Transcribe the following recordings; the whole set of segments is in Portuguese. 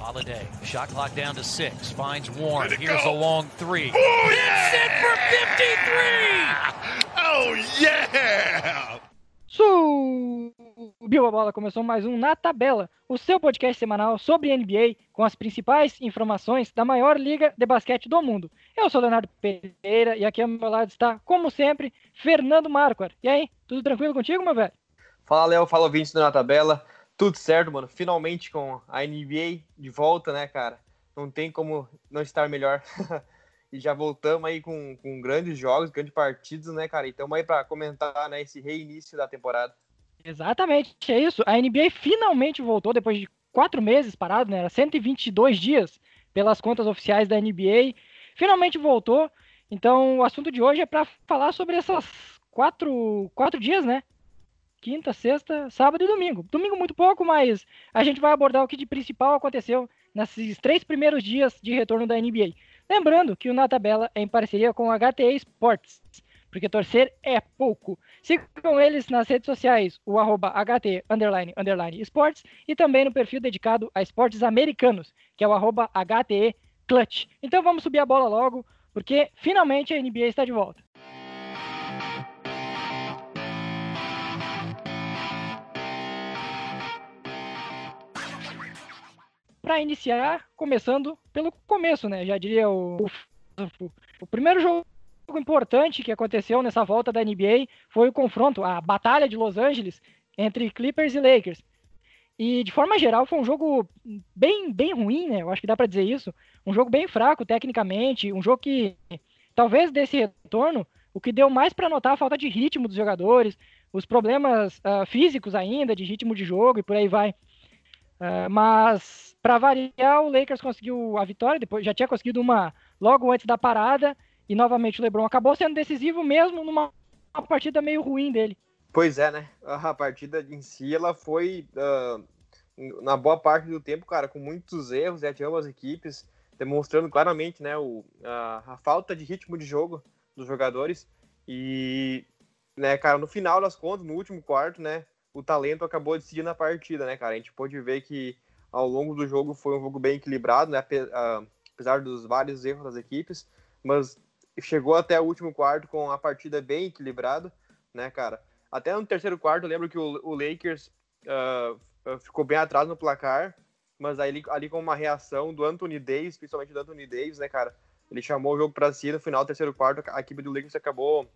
Holiday, shot clock down to six, finds Warren. Here's go. a long three. Oh, yeah! It's in for 53! Oh, yeah! Subiu a bola, começou mais um Na Tabela, o seu podcast semanal sobre NBA com as principais informações da maior liga de basquete do mundo. Eu sou Leonardo Pereira e aqui ao meu lado está, como sempre, Fernando Marquardt. E aí, tudo tranquilo contigo, meu velho? Fala, Léo, fala ouvintes do Na Tabela. Tudo certo, mano. Finalmente com a NBA de volta, né, cara? Não tem como não estar melhor. e já voltamos aí com, com grandes jogos, grandes partidos, né, cara? Então aí para comentar, né, esse reinício da temporada. Exatamente, é isso. A NBA finalmente voltou depois de quatro meses parado, né? Era 122 dias pelas contas oficiais da NBA. Finalmente voltou. Então o assunto de hoje é para falar sobre essas quatro, quatro dias, né? Quinta, sexta, sábado e domingo. Domingo muito pouco, mas a gente vai abordar o que de principal aconteceu nesses três primeiros dias de retorno da NBA. Lembrando que o Na Tabela é em parceria com o HTE Sports, porque torcer é pouco. Sigam eles nas redes sociais, o arroba HT underline, underline e também no perfil dedicado a esportes americanos, que é o arroba HTE Clutch. Então vamos subir a bola logo, porque finalmente a NBA está de volta. Para iniciar, começando pelo começo, né? Já diria o, o, o primeiro jogo importante que aconteceu nessa volta da NBA foi o confronto, a batalha de Los Angeles entre Clippers e Lakers. E de forma geral foi um jogo bem, bem ruim, né? Eu acho que dá para dizer isso. Um jogo bem fraco tecnicamente, um jogo que talvez desse retorno, o que deu mais para notar a falta de ritmo dos jogadores, os problemas uh, físicos ainda, de ritmo de jogo e por aí vai. Uh, mas para variar, o Lakers conseguiu a vitória, depois já tinha conseguido uma logo antes da parada, e novamente o LeBron acabou sendo decisivo mesmo numa partida meio ruim dele. Pois é, né? A partida em si, ela foi, uh, na boa parte do tempo, cara, com muitos erros de ambas as equipes, demonstrando claramente, né, o, a, a falta de ritmo de jogo dos jogadores. E, né, cara, no final das contas, no último quarto, né, o talento acabou decidindo a partida, né, cara? A gente pôde ver que ao longo do jogo foi um jogo bem equilibrado, né? apesar dos vários erros das equipes, mas chegou até o último quarto com a partida bem equilibrada, né, cara? Até no terceiro quarto, eu lembro que o, Lakers uh, ficou bem atrás no placar, mas aí ali com uma reação do Anthony Davis, principalmente do Anthony Davis, né, cara? Ele chamou o jogo para si no final do terceiro quarto, a equipe do Lakers acabou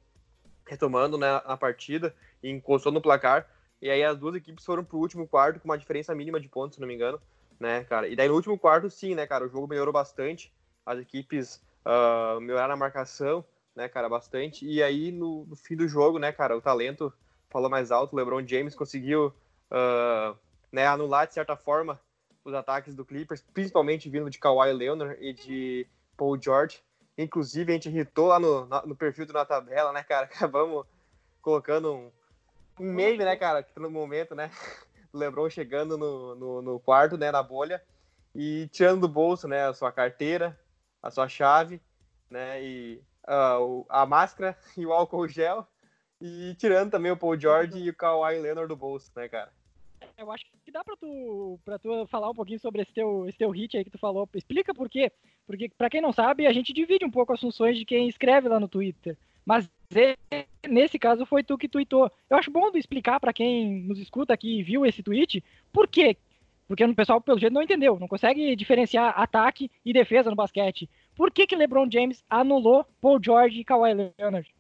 retomando né, a partida e encostou no placar. E aí as duas equipes foram pro último quarto com uma diferença mínima de pontos, se não me engano, né, cara? E daí no último quarto, sim, né, cara? O jogo melhorou bastante. As equipes uh, melhoraram a marcação, né, cara, bastante. E aí no, no, fim do jogo, né, cara, o talento falou mais alto. O LeBron James conseguiu, uh, né, anular de certa forma os ataques do Clippers, principalmente vindo de Kawhi Leonard e de Paul George. Inclusive, a gente irritou lá no, no perfil do Na Tabela, né, cara? Acabamos colocando um, um meme, né, cara, que no momento, né, o LeBron chegando no, no, no, quarto, né, na bolha, e tirando do bolso, né, a sua carteira, a sua chave, né, e uh, a máscara e o álcool gel, e tirando também o Paul George e o Kawhi Leonard do bolso, né, cara. Eu acho que dá pra tu, pra tu falar um pouquinho sobre esse teu, esse teu hit aí que tu falou. Explica por quê. Porque, pra quem não sabe, a gente divide um pouco as funções de quem escreve lá no Twitter. Mas nesse caso foi tu que tweetou. Eu acho bom explicar para quem nos escuta aqui e viu esse tweet, por quê? Porque o pessoal, pelo jeito, não entendeu, não consegue diferenciar ataque e defesa no basquete. Por que, que LeBron James anulou Paul George e Kawhi Leonard?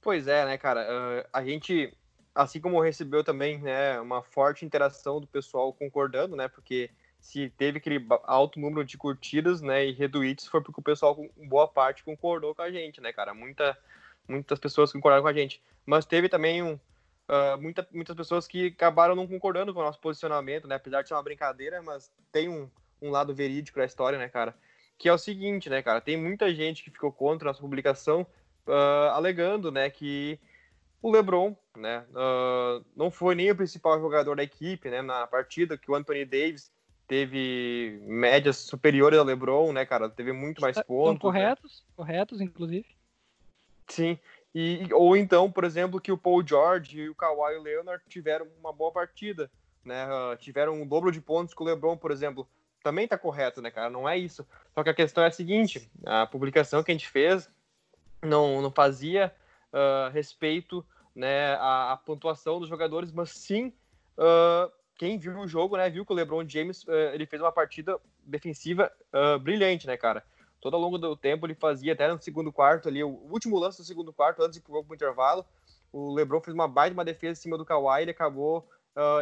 Pois é, né, cara? Uh, a gente, assim como recebeu também né, uma forte interação do pessoal concordando, né? Porque se teve aquele alto número de curtidas, né, e retweets, foi porque o pessoal, boa parte, concordou com a gente, né, cara? Muita, muitas pessoas concordaram com a gente. Mas teve também um, uh, muita, muitas pessoas que acabaram não concordando com o nosso posicionamento, né? Apesar de ser uma brincadeira, mas tem um, um lado verídico da história, né, cara? Que é o seguinte, né, cara? Tem muita gente que ficou contra a nossa publicação, uh, alegando, né, que o LeBron, né, uh, não foi nem o principal jogador da equipe, né, na partida, que o Anthony Davis teve médias superiores ao LeBron, né, cara? Teve muito mais pontos. Corretos, né? corretos, inclusive. Sim. E, ou então, por exemplo, que o Paul George e o Kawhi Leonard tiveram uma boa partida, né? Uh, tiveram um dobro de pontos que o LeBron, por exemplo. também tá correto, né, cara? Não é isso. Só que a questão é a seguinte: a publicação que a gente fez não, não fazia uh, respeito né, à, à, pontuação dos jogadores, mas sim uh, quem viu o jogo, né, viu que o LeBron James uh, ele fez uma partida defensiva brilhante, né, cara? Todo ao longo do tempo ele fazia, até no segundo quarto ali, o último lance do segundo quarto, antes de ir pro intervalo, o LeBron fez uma baita uma defesa em cima do Kawhi, ele acabou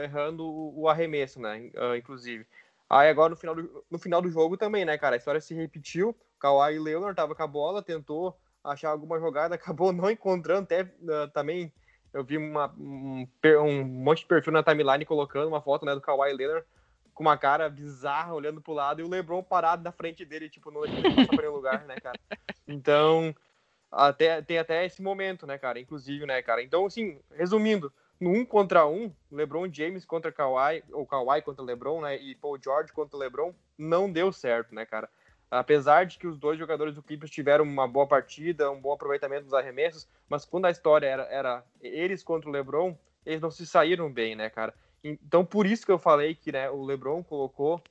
errando o, o, arremesso, né, inclusive. Aí agora no final, do, no final do jogo também, né, cara? A história se repetiu. Kawhi Leonard tava com a bola, tentou achar alguma jogada, acabou não encontrando. Até uh, também eu vi uma, um, um, monte de perfil na timeline colocando uma foto né, do Kawhi Leonard com uma cara bizarra olhando pro lado e o LeBron parado na frente dele, tipo, não deixa para lugar, né, cara? Então, até, tem até esse momento, né, cara? Inclusive, né, cara? Então, assim, resumindo, no um contra um, LeBron James contra Kawhi, ou Kawhi contra LeBron, né, e Paul George contra LeBron, não deu certo, né, cara? Apesar de que os dois jogadores do Clippers tiveram uma boa partida, um bom aproveitamento dos arremessos, mas quando a história era, era eles contra o LeBron, eles não se saíram bem, né, cara? Então, por isso que eu falei que né, o LeBron colocou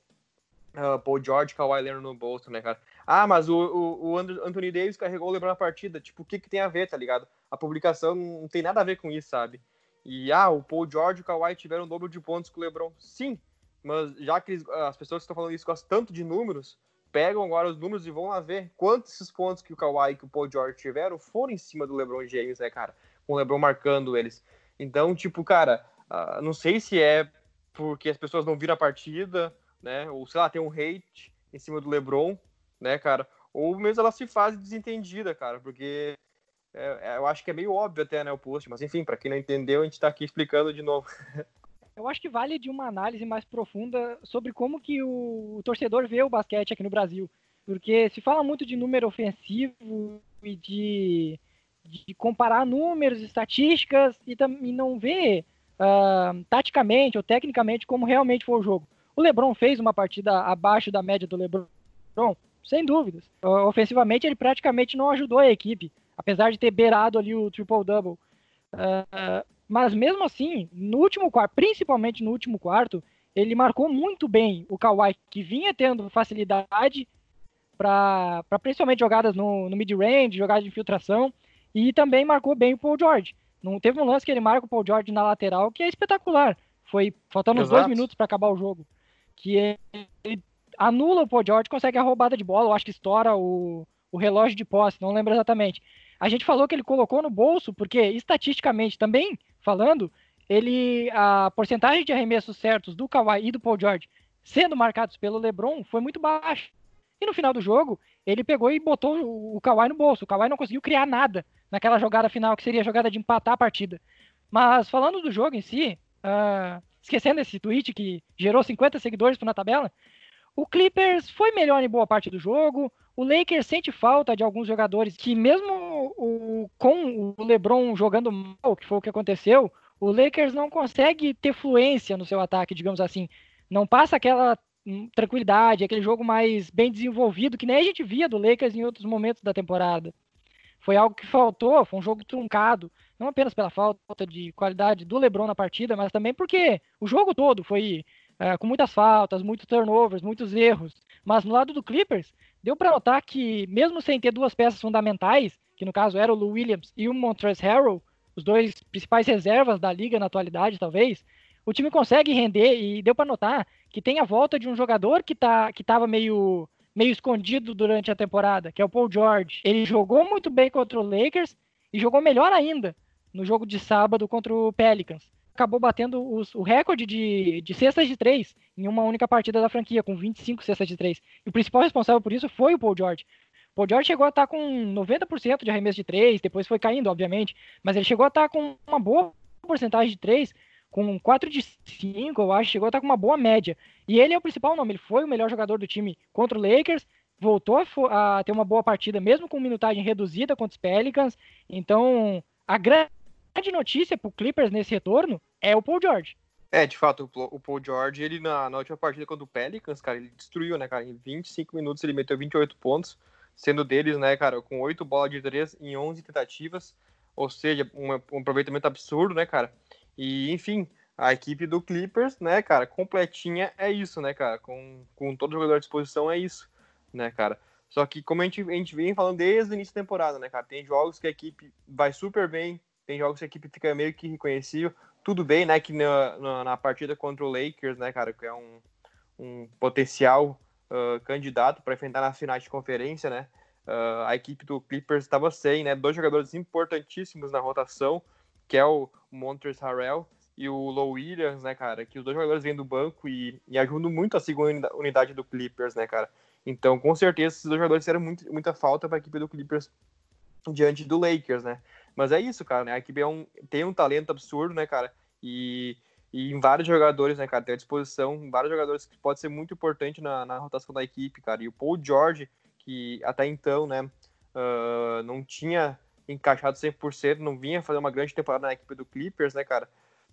uh, Paul George e Kawhi Leonard no bolso, né, cara? Ah, mas o, o, o Anthony Davis carregou o LeBron na partida. Tipo, o que, que tem a ver, tá ligado? A publicação não tem nada a ver com isso, sabe? E ah, o Paul George e o Kawhi tiveram o dobro de pontos que o LeBron. Sim, mas já que eles, as pessoas que estão falando isso gostam tanto de números, pegam agora os números e vão lá ver quantos esses pontos que o Kawhi e o Paul George tiveram foram em cima do LeBron James, né, cara? Com o LeBron marcando eles. Então, tipo, cara, uh, não sei se é porque as pessoas não viram a partida, né? Ou sei lá, tem um hate em cima do LeBron, né, cara? Ou mesmo ela se faz desentendida, cara, porque é, é, eu acho que é meio óbvio até, né, o post, mas enfim, para quem não entendeu, a gente está aqui explicando de novo. eu acho que vale de uma análise mais profunda sobre como que o, o torcedor vê o basquete aqui no Brasil. Porque se fala muito de número ofensivo e de, de comparar números, estatísticas e, e não vê uh, taticamente ou tecnicamente como realmente foi o jogo. O LeBron fez uma partida abaixo da média do LeBron, sem dúvidas. Uh, ofensivamente, ele praticamente não ajudou a equipe apesar de ter beirado ali o triple-double. Uh, mas mesmo assim, no último quarto, principalmente no último quarto, ele marcou muito bem o Kawhi, que vinha tendo facilidade para principalmente jogadas no, no mid-range, jogadas de infiltração, e também marcou bem o Paul George. Não teve um lance que ele marca o Paul George na lateral, que é espetacular. Foi faltando uns dois minutos para acabar o jogo. Que ele anula o Paul George, consegue a roubada de bola, eu acho que estoura o, o relógio de posse, não lembro exatamente. A gente falou que ele colocou no bolso, porque estatisticamente também falando, ele a porcentagem de arremessos certos do Kawhi e do Paul George sendo marcados pelo LeBron foi muito baixa. E no final do jogo, ele pegou e botou o Kawhi no bolso. O Kawhi não conseguiu criar nada naquela jogada final, que seria a jogada de empatar a partida. Mas falando do jogo em si, uh, esquecendo esse tweet que gerou 50 seguidores na tabela, o Clippers foi melhor em boa parte do jogo. O Lakers sente falta de alguns jogadores que, mesmo o, com o LeBron jogando mal, que foi o que aconteceu, o Lakers não consegue ter fluência no seu ataque, digamos assim. Não passa aquela tranquilidade, aquele jogo mais bem desenvolvido que nem a gente via do Lakers em outros momentos da temporada. Foi algo que faltou, foi um jogo truncado, não apenas pela falta de qualidade do LeBron na partida, mas também porque o jogo todo foi é, com muitas faltas, muitos turnovers, muitos erros. Mas no lado do Clippers, deu para notar que, mesmo sem ter duas peças fundamentais, que no caso era o Lou Williams e o Montrezl Harrell, os dois principais reservas da liga na atualidade, talvez, o time consegue render e deu para notar que tem a volta de um jogador que tá que estava meio meio escondido durante a temporada, que é o Paul George. Ele jogou muito bem contra o Lakers e jogou melhor ainda no jogo de sábado contra o Pelicans acabou batendo os, o recorde de, de cestas de três em uma única partida da franquia, com 25 cestas de três. E o principal responsável por isso foi o Paul George. O Paul George chegou a estar com 90% de arremesso de três, depois foi caindo, obviamente, mas ele chegou a estar com uma boa porcentagem de três, com 4 de 5, eu acho, chegou a estar com uma boa média. E ele é o principal nome, ele foi o melhor jogador do time contra o Lakers, voltou a, a ter uma boa partida, mesmo com minutagem reduzida contra os Pelicans. Então, a grande notícia pro Clippers nesse retorno é o Paul George. É, de fato, o Paul George, ele na, na última partida contra o Pelicans, cara, ele destruiu, né, cara? Em 25 minutos ele meteu 28 pontos, sendo deles, né, cara, com 8 bolas de 3 em 11 tentativas, ou seja, um, um aproveitamento absurdo, né, cara? E, enfim, A equipe do Clippers, né, cara, completinha é isso, né, cara? Com, com todo jogador à disposição é isso, né, cara? Só que, como a gente, a gente vem falando desde o início da temporada, né, cara? Tem jogos que a equipe vai super bem, tem jogos que a equipe fica meio que reconhecível. Tudo bem, né, que na, na, na partida contra o Lakers, né, cara, que é um, um potencial uh, candidato para enfrentar nas finais de conferência, né? Uh, a equipe do Clippers estava sem, né? Dois jogadores importantíssimos na rotação, que é o Montrezl Harrell e o Low Williams, né, cara? Que os dois jogadores vêm do banco e, e ajudam muito a segunda unidade do Clippers, né, cara? Então, com certeza, esses dois jogadores fizeram muito, muita falta para a equipe do Clippers diante do Lakers, né? Mas é isso, cara, né? A equipe é um, tem um talento absurdo, né, cara? E, e em vários jogadores, né, cara? Tem à disposição vários jogadores que pode ser muito importante na, na rotação da equipe, cara. E o Paul George, que até então, né, uh, não tinha encaixado 100%, não vinha fazer uma grande temporada na equipe do Clippers, né, cara?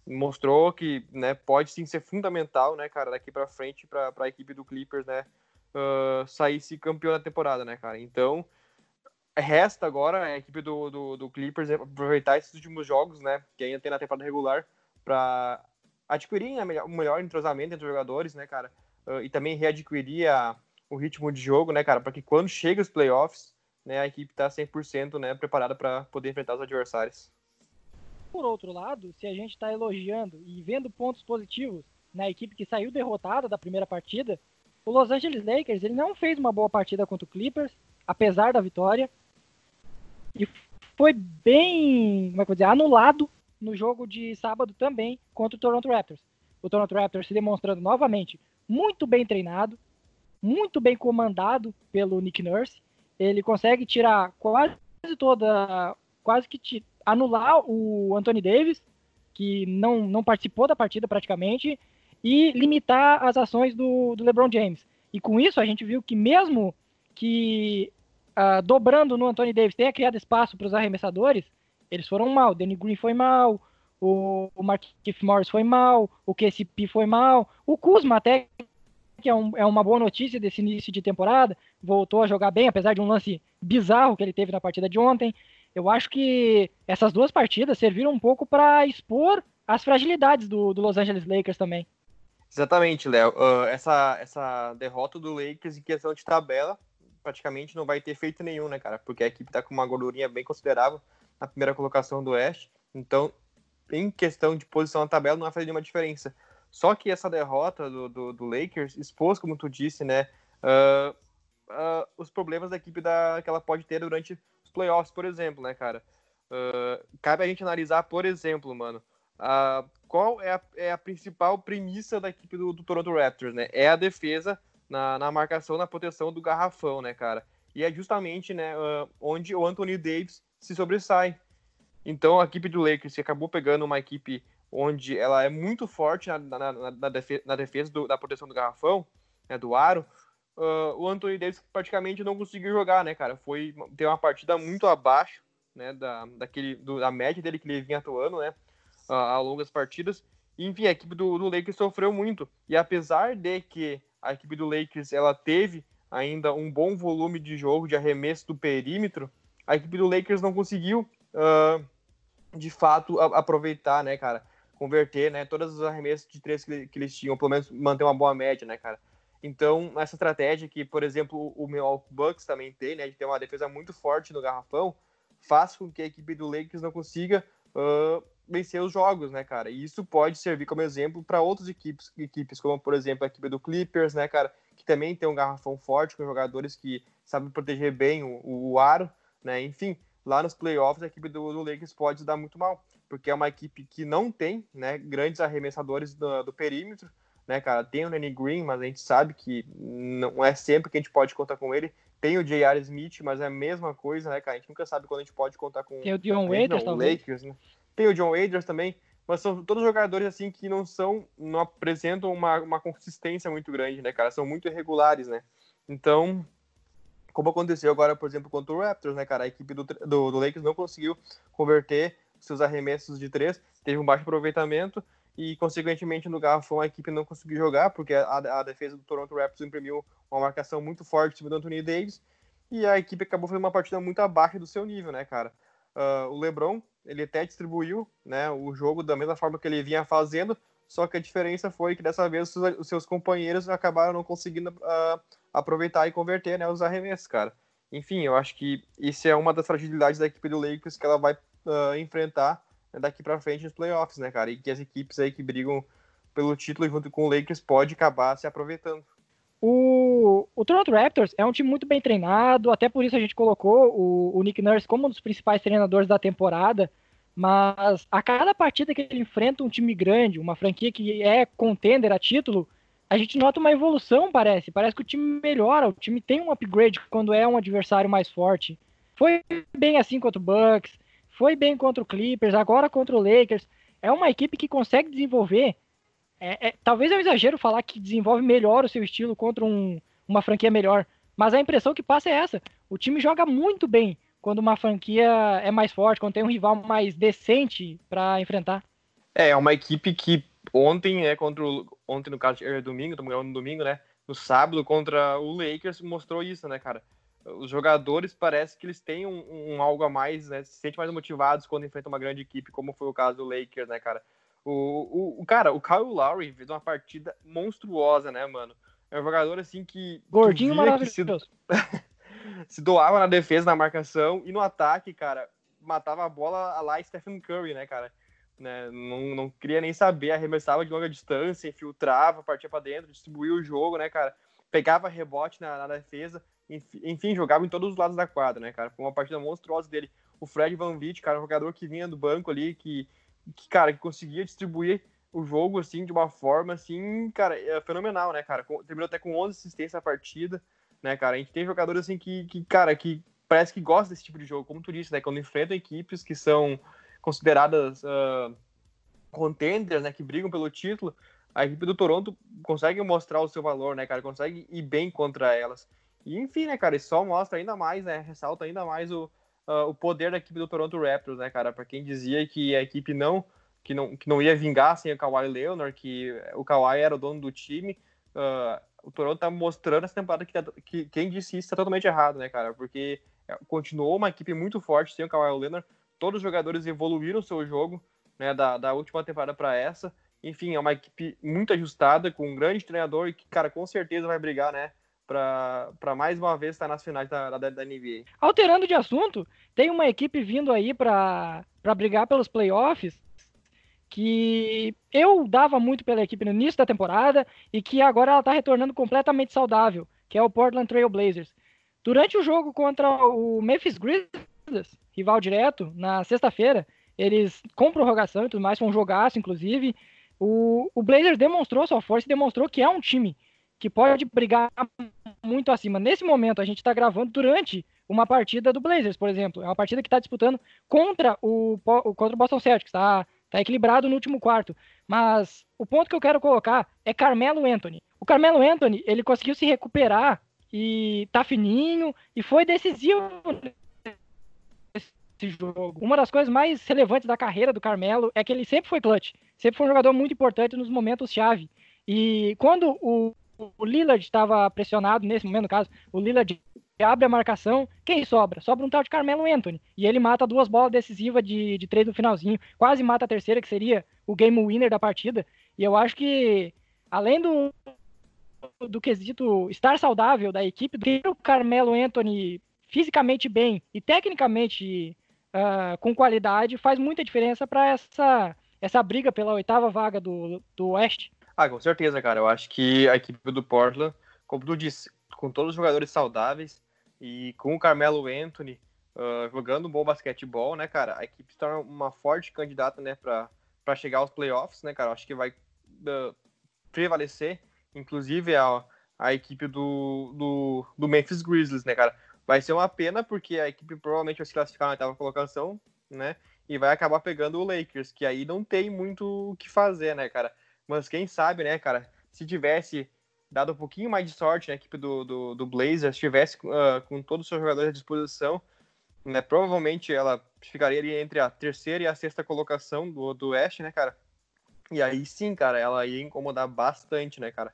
Mostrou que, né, pode sim ser fundamental, né, cara, daqui para frente para a equipe do Clippers, né, uh, sair se campeão da temporada, né, cara? Então, resta agora a equipe do, do, do Clippers aproveitar esses últimos jogos, né, que ainda tem na temporada regular, para adquirir né, um melhor entrosamento entre os jogadores, né, cara? Uh, e também readquirir a, o ritmo de jogo, né, cara? Para que quando chega os playoffs, né, a equipe tá 100% né, preparada para poder enfrentar os adversários. Por outro lado, se a gente está elogiando e vendo pontos positivos na equipe que saiu derrotada da primeira partida, o Los Angeles Lakers ele não fez uma boa partida contra o Clippers, apesar da vitória, e foi bem, como é que eu dizer, anulado no jogo de sábado também contra o Toronto Raptors. O Toronto Raptors se demonstrando novamente muito bem treinado, muito bem comandado pelo Nick Nurse. Ele consegue tirar quase toda, quase que anular o Anthony Davis, que não, não participou da partida praticamente, e limitar as ações do, do LeBron James. E com isso a gente viu que mesmo que uh, dobrando no Anthony Davis tenha criado espaço para os arremessadores, eles foram mal. O Danny Green foi mal, o, o Marquinhos Morris foi mal, o KCP foi mal, o Kuzma até que é, um, é, uma boa notícia desse início de temporada, voltou a jogar bem, apesar de um lance bizarro que ele teve na partida de ontem. Eu acho que essas duas partidas serviram um pouco para expor as fragilidades do, do, Los Angeles Lakers também. Exatamente, Léo. Uh, essa, essa derrota do Lakers em questão de tabela praticamente não vai ter feito nenhum, né, cara? Porque a equipe tá com uma gordurinha bem considerável na primeira colocação do Oeste. Então, em questão de posição na tabela, não vai fazer nenhuma diferença. Só que essa derrota do, do, do Lakers expôs, como tu disse, né, uh, uh, os problemas da equipe da, que ela pode ter durante os playoffs, por exemplo, né, cara? Uh, cabe a gente analisar, por exemplo, mano, qual é a, é a, principal premissa da equipe do, do, Toronto Raptors, né? É a defesa na, na marcação, na proteção do garrafão, né, cara? E é justamente, né, onde o Anthony Davis se sobressai. Então a equipe do Lakers acabou pegando uma equipe onde ela é muito forte na, na, na, na defesa, na defesa do, da proteção do garrafão, né, do aro, uh, o Anthony Davis praticamente não conseguiu jogar, né, cara? Foi ter uma partida muito abaixo, né, da, daquele, do, da média dele que ele vinha atuando, né, uh, ao longo das partidas. Enfim, a equipe do, do Lakers sofreu muito. E apesar de que a equipe do Lakers ela teve ainda um bom volume de jogo de arremesso do perímetro, a equipe do Lakers não conseguiu, uh, de fato, a, aproveitar, né, cara? Converter, né? Todas os arremessos de três que, que, eles tinham, pelo menos manter uma boa média, né, cara? Então, essa estratégia que, por exemplo, o Milwaukee Bucks também tem, né, de ter uma defesa muito forte no garrafão, faz com que a equipe do Lakers não consiga uh, vencer os jogos, né, cara? E isso pode servir como exemplo para outras equipes, equipes, como, por exemplo, a equipe do Clippers, né, cara? Que também tem um garrafão forte, com jogadores que sabem proteger bem o, o aro, né? Enfim, lá nos playoffs a equipe do, do Lakers pode dar muito mal, porque é uma equipe que não tem, né, grandes arremessadores do, do perímetro, né, cara? Tem o Danny Green, mas a gente sabe que não é sempre que a gente pode contar com ele. Tem o J.R. Smith, mas é a mesma coisa, né, cara? A gente nunca sabe quando a gente pode contar com Tem o Dion Waiters também. Lakers, né? Tem o John Waiters também, mas são todos jogadores assim que não são, não apresentam uma, uma consistência muito grande, né, cara? São muito irregulares, né? Então, como aconteceu agora, por exemplo, contra o Raptors, né, cara? A equipe do, do, do Lakers não conseguiu converter seus arremessos de três, teve um baixo aproveitamento e, consequentemente, no garrafão a equipe não conseguiu jogar, porque a, a defesa do Toronto Raptors imprimiu uma marcação muito forte cima do Anthony Davis e a equipe acabou fazendo uma partida muito abaixo do seu nível, né, cara? Uh, o LeBron, ele até distribuiu né, o jogo da mesma forma que ele vinha fazendo, só que a diferença foi que dessa vez os seus companheiros acabaram não conseguindo uh, aproveitar e converter né, os arremessos, cara. Enfim, eu acho que isso é uma das fragilidades da equipe do Lakers que ela vai uh, enfrentar daqui para frente nos playoffs, né, cara? E que as equipes aí que brigam pelo título junto com o Lakers pode acabar se aproveitando. O, o Toronto Raptors é um time muito bem treinado, até por isso a gente colocou o, o Nick Nurse como um dos principais treinadores da temporada. Mas a cada partida que ele enfrenta um time grande, uma franquia que é contender a título, a gente nota uma evolução, parece. Parece que o time melhora, o time tem um upgrade quando é um adversário mais forte. Foi bem assim contra o Bucks, foi bem contra o Clippers, agora contra o Lakers. É uma equipe que consegue desenvolver. É, é, talvez é um exagero falar que desenvolve melhor o seu estilo contra um, uma franquia melhor, mas a impressão que passa é essa. O time joga muito bem quando uma franquia é mais forte, quando tem um rival mais decente para enfrentar. É, é uma equipe que ontem, né, contra o, ontem no caso era domingo, estamos no domingo, né, no sábado contra o Lakers mostrou isso, né, cara. Os jogadores parece que eles têm um, um algo a mais, né, se sentem mais motivados quando enfrentam uma grande equipe, como foi o caso do Lakers, né, cara. O, o, o cara, o Kyle Lowry fez uma partida monstruosa, né, mano. É um jogador assim que gordinho maravilhoso. Se... se doava na defesa, na marcação e no ataque, cara, matava a bola lá Stephen Curry, né, cara? Né, não, não queria nem saber, arremessava de longa distância, infiltrava, partia para dentro, distribuía o jogo, né, cara? Pegava rebote na, na defesa, enfim, jogava em todos os lados da quadra, né, cara? Foi uma partida monstruosa dele. O Fred Van Vliet, cara, um jogador que vinha do banco ali, que, que, cara, que conseguia distribuir o jogo, assim, de uma forma, assim, cara, é fenomenal, né, cara? Terminou até com 11 assistências a partida, né, cara? A gente tem jogadores assim que, que cara, que parece que gosta desse tipo de jogo, como tu disse, né? Quando enfrentam equipes que são consideradas uh, contenders, né? Que brigam pelo título, a equipe do Toronto consegue mostrar o seu valor, né, cara? Consegue ir bem contra elas. E enfim, né, cara? Isso só mostra ainda mais, né? Ressalta ainda mais o, uh, o poder da equipe do Toronto Raptors, né, cara? Para quem dizia que a equipe não que não, que não ia vingar sem o Kawhi Leonard, que o Kawhi era o dono do time. Uh, o Toronto tá mostrando essa temporada que, tá, que quem disse isso tá totalmente errado, né, cara? Porque é, continuou uma equipe muito forte sem o Kawhi Leonard. Todos os jogadores evoluíram o seu jogo, né, da, da última temporada para essa. Enfim, é uma equipe muito ajustada, com um grande treinador e que, cara, com certeza vai brigar, né, para mais uma vez estar nas finais da, da, da, NBA. Alterando de assunto, tem uma equipe vindo aí para brigar pelos playoffs que eu dava muito pela equipe no início da temporada e que agora ela está retornando completamente saudável, que é o Portland Trail Blazers. Durante o jogo contra o Memphis Grizzlies, rival direto, na sexta-feira, eles com prorrogação e tudo mais, foi um jogaço, inclusive, o, o Blazers demonstrou sua força e demonstrou que é um time que pode brigar muito acima. Nesse momento, a gente está gravando durante uma partida do Blazers, por exemplo. É uma partida que está disputando contra o, contra o Boston Celtics, tá? Tá equilibrado no último quarto. Mas o ponto que eu quero colocar é Carmelo Anthony. O Carmelo Anthony, ele conseguiu se recuperar e tá fininho e foi decisivo nesse jogo. Uma das coisas mais relevantes da carreira do Carmelo é que ele sempre foi clutch. Sempre foi um jogador muito importante nos momentos chave. E quando o, o Lillard estava pressionado, nesse momento, no caso, o Lillard abre a marcação, quem sobra? Sobra um tal de Carmelo Anthony. E ele mata duas bolas decisivas de, de três no finalzinho. Quase mata a terceira, que seria o game winner da partida. E eu acho que, além do, do quesito estar saudável da equipe, do o Carmelo Anthony fisicamente bem e tecnicamente uh, com qualidade, faz muita diferença para essa, essa briga pela oitava vaga do, do Oeste. Ah, com certeza, cara. Eu acho que a equipe do Portland, como tu disse, com todos os jogadores saudáveis, e com o Carmelo Anthony uh, jogando um bom basquetebol, né, cara, a equipe torna uma forte candidata, né, para chegar aos playoffs, né, cara. Acho que vai uh, prevalecer, inclusive, a, a equipe do, do, do Memphis Grizzlies, né, cara. Vai ser uma pena porque a equipe provavelmente vai se classificar na oitava colocação, né, e vai acabar pegando o Lakers, que aí não tem muito o que fazer, né, cara. Mas quem sabe, né, cara, se tivesse dado um pouquinho mais de sorte na equipe do, do, do Blazers, estivesse uh, com todos os seus jogadores à disposição, né, provavelmente ela ficaria ali entre a terceira e a sexta colocação do, do Oeste, né, cara? E aí sim, cara, ela ia incomodar bastante, né, cara?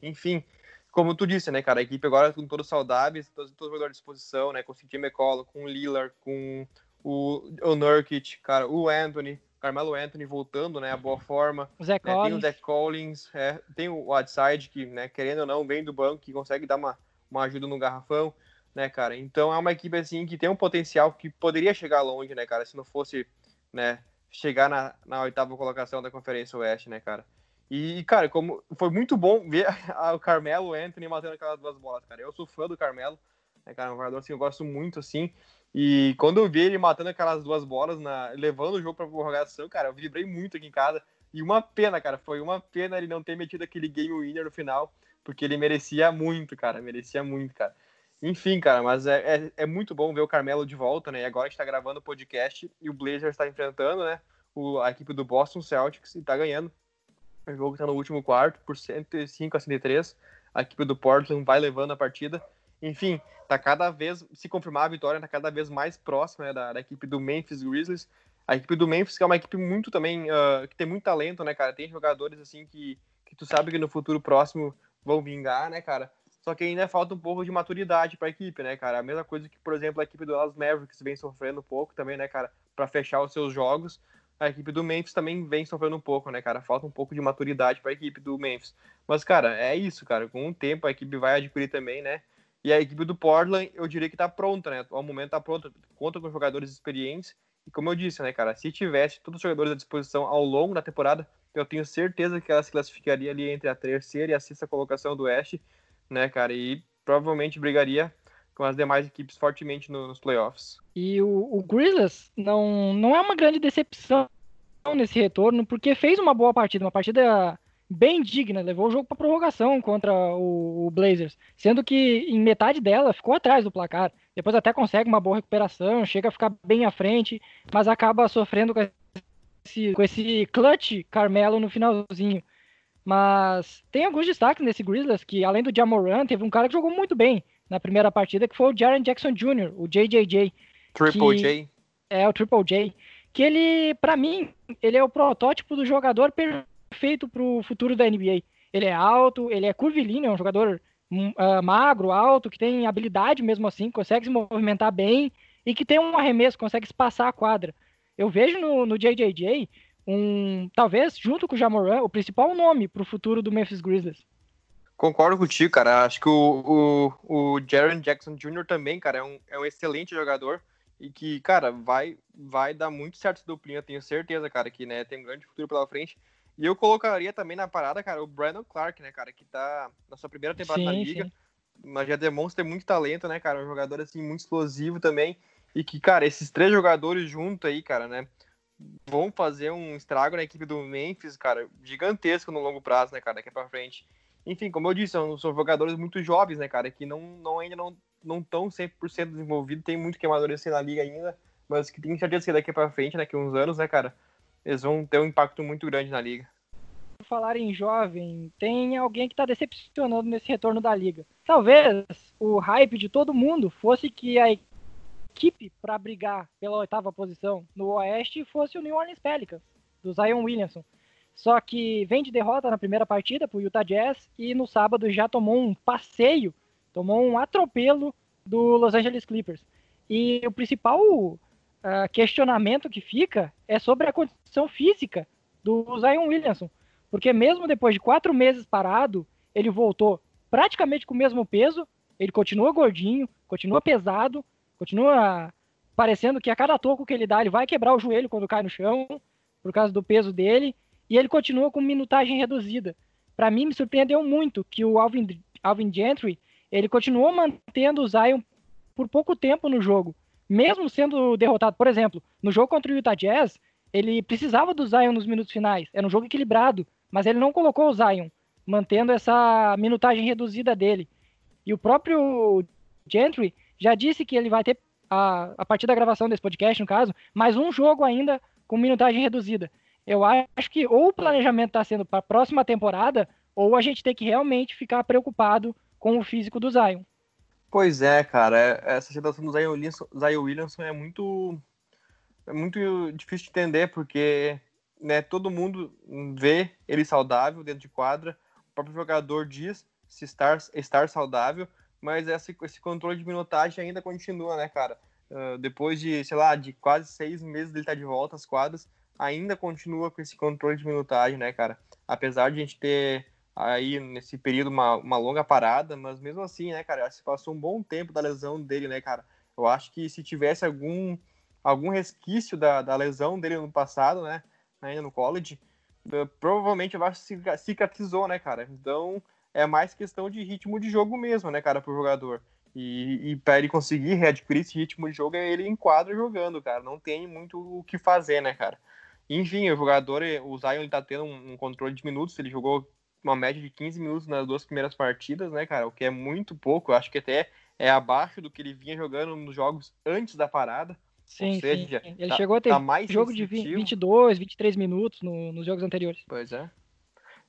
Enfim, como tu disse, né, cara, a equipe agora com todos saudáveis, todos, todos os jogadores à disposição, né, com o CJ McCollum, com o Lillard, com o, o Nurkic, cara, o Anthony, Carmelo Anthony voltando, né, a boa forma. O Zé né, Collins. tem o Zach Collins, é, tem o Whiteside, que, né, querendo ou não, vem do banco, que consegue dar uma, uma ajuda no garrafão, né, cara? Então é uma equipe, assim, que tem um potencial que poderia chegar longe, né, cara, se não fosse, né, chegar na, na oitava colocação da Conferência Oeste, né, cara? E, cara, como foi muito bom ver o Carmelo Anthony matando aquelas duas bolas, cara. Eu sou fã do Carmelo, né, cara? Um jogador assim, eu gosto muito, assim. E quando eu vi ele matando aquelas duas bolas, na, levando o jogo pra prorrogação, cara, eu vibrei muito aqui em casa. E uma pena, cara, foi uma pena ele não ter metido aquele game winner no final, porque ele merecia muito, cara, merecia muito, cara. Enfim, cara, mas é, é, é muito bom ver o Carmelo de volta, né? E agora a gente tá gravando o podcast e o Blazers está enfrentando, né? O, a equipe do Boston Celtics e tá ganhando. O jogo tá no último quarto, por 105 a 103. A equipe do Portland vai levando a partida. Enfim, tá cada vez, se confirmar a vitória, tá cada vez mais próxima né, da, da, equipe do Memphis Grizzlies. A equipe do Memphis, que é uma equipe muito também, uh, que tem muito talento, né, cara? Tem jogadores, assim, que, que tu sabe que no futuro próximo vão vingar, né, cara? Só que ainda falta um pouco de maturidade para a equipe, né, cara? A mesma coisa que, por exemplo, a equipe do Dallas Mavericks vem sofrendo um pouco também, né, cara? Para fechar os seus jogos a equipe do Memphis também vem sofrendo um pouco, né, cara? Falta um pouco de maturidade para a equipe do Memphis. Mas, cara, é isso, cara. Com o tempo a equipe vai adquirir também, né? E a equipe do Portland, eu diria que tá pronta, né? Ao momento tá pronta, conta com jogadores experientes. E como eu disse, né, cara, se tivesse todos os jogadores à disposição ao longo da temporada, eu tenho certeza que ela se classificaria ali entre a terceira e a sexta colocação do Oeste, né, cara? E provavelmente brigaria com as demais equipes fortemente no, nos playoffs. E o, o Grizzlies não, não é uma grande decepção nesse retorno, porque fez uma boa partida, uma partida bem digna, levou o jogo para prorrogação contra o, o, Blazers, sendo que em metade dela ficou atrás do placar. Depois até consegue uma boa recuperação, chega a ficar bem à frente, mas acaba sofrendo com esse, com esse clutch Carmelo no finalzinho. Mas tem alguns destaques nesse Grizzlies, que além do Jamoran, teve um cara que jogou muito bem na primeira partida, que foi o Jaren Jackson Jr., o JJJ. Triple J. É, o Triple J. Que ele, para mim, ele é o protótipo do jogador perfeito para o futuro da NBA. Ele é alto, ele é curvilíneo, é um jogador uh, magro, alto, que tem habilidade mesmo assim, consegue se movimentar bem e que tem um arremesso, consegue espaçar a quadra. Eu vejo no, no JJJ um, talvez, junto com o Jamoran, o principal nome para o futuro do Memphis Grizzlies. Concordo contigo, cara. Acho que o, o, o Jaron Jackson Jr. também, cara, é um, é um excelente jogador e que, cara, vai, vai dar muito certo essa duplinha, tenho certeza, cara, que, né, tem um grande futuro pela frente. E eu colocaria também na parada, cara, o Brandon Clark, né, cara, que tá na sua primeira temporada sim, na liga, sim. mas já demonstra ter muito talento, né, cara, um jogador, assim, muito explosivo também, e que, cara, esses três jogadores juntos aí, cara, né, vão fazer um estrago na equipe do Memphis, cara, gigantesco no longo prazo, né, cara, daqui pra frente. Enfim, como eu disse, são, são jogadores muito jovens, né, cara, que não, não ainda não não estão 100% desenvolvidos, tem muito que amadurecer na liga ainda, mas que tem certeza que daqui para frente, daqui a uns anos, né, cara, eles vão ter um impacto muito grande na liga. Falar em jovem, tem alguém que está decepcionando nesse retorno da liga. Talvez o hype de todo mundo fosse que a equipe para brigar pela oitava posição no Oeste fosse o New Orleans Pelicans, do Zion Williamson. Só que vem de derrota na primeira partida para o Utah Jazz e no sábado já tomou um passeio Tomou um atropelo do Los Angeles Clippers. E o principal uh, questionamento que fica é sobre a condição física do Zion Williamson. Porque mesmo depois de quatro meses parado, ele voltou praticamente com o mesmo peso, ele continua gordinho, continua pesado, continua parecendo que a cada toco que ele dá, ele vai quebrar o joelho quando cai no chão, por causa do peso dele, e ele continua com minutagem reduzida. Para mim, me surpreendeu muito que o Alvin, Alvin Gentry ele continuou mantendo o Zion por pouco tempo no jogo, mesmo sendo derrotado. Por exemplo, no jogo contra o Utah Jazz, ele precisava do Zion nos minutos finais. Era um jogo equilibrado, mas ele não colocou o Zion, mantendo essa minutagem reduzida dele. E o próprio Gentry já disse que ele vai ter, a, a partir da gravação desse podcast, no caso, mais um jogo ainda com minutagem reduzida. Eu acho que ou o planejamento está sendo para a próxima temporada, ou a gente tem que realmente ficar preocupado com o físico do Zion. Pois é, cara, é, essa situação do Zion Williamson, é muito é muito difícil de entender porque né, todo mundo vê ele saudável dentro de quadra, o próprio jogador diz se estar, estar saudável, mas esse, esse controle de minutagem ainda continua, né, cara? Uh, depois de, sei lá, de quase seis meses ele estar tá de volta às quadras, ainda continua com esse controle de minutagem, né, cara? Apesar de a gente ter aí nesse período uma, uma longa parada, mas mesmo assim, né, cara, se passou um bom tempo da lesão dele, né, cara? Eu acho que se tivesse algum algum resquício da, da lesão dele no passado, né, ainda no college, eh, provavelmente eu acho que cicatrizou, né, cara? Então é mais questão de ritmo de jogo mesmo, né, cara, pro jogador. E, e para ele conseguir readquirir esse ritmo de jogo, é ele em quadro jogando, cara. Não tem muito o que fazer, né, cara? Enfim, o jogador, o Zion, ele tá tendo um, um controle de minutos. Ele jogou uma média de 15 minutos nas duas primeiras partidas, né, cara? O que é muito pouco. Eu acho que até é abaixo do que ele vinha jogando nos jogos antes da parada. Sim, seja, sim. Ele tá, chegou a ter tá mais jogo de 22, 23 minutos no, nos jogos anteriores. Pois é.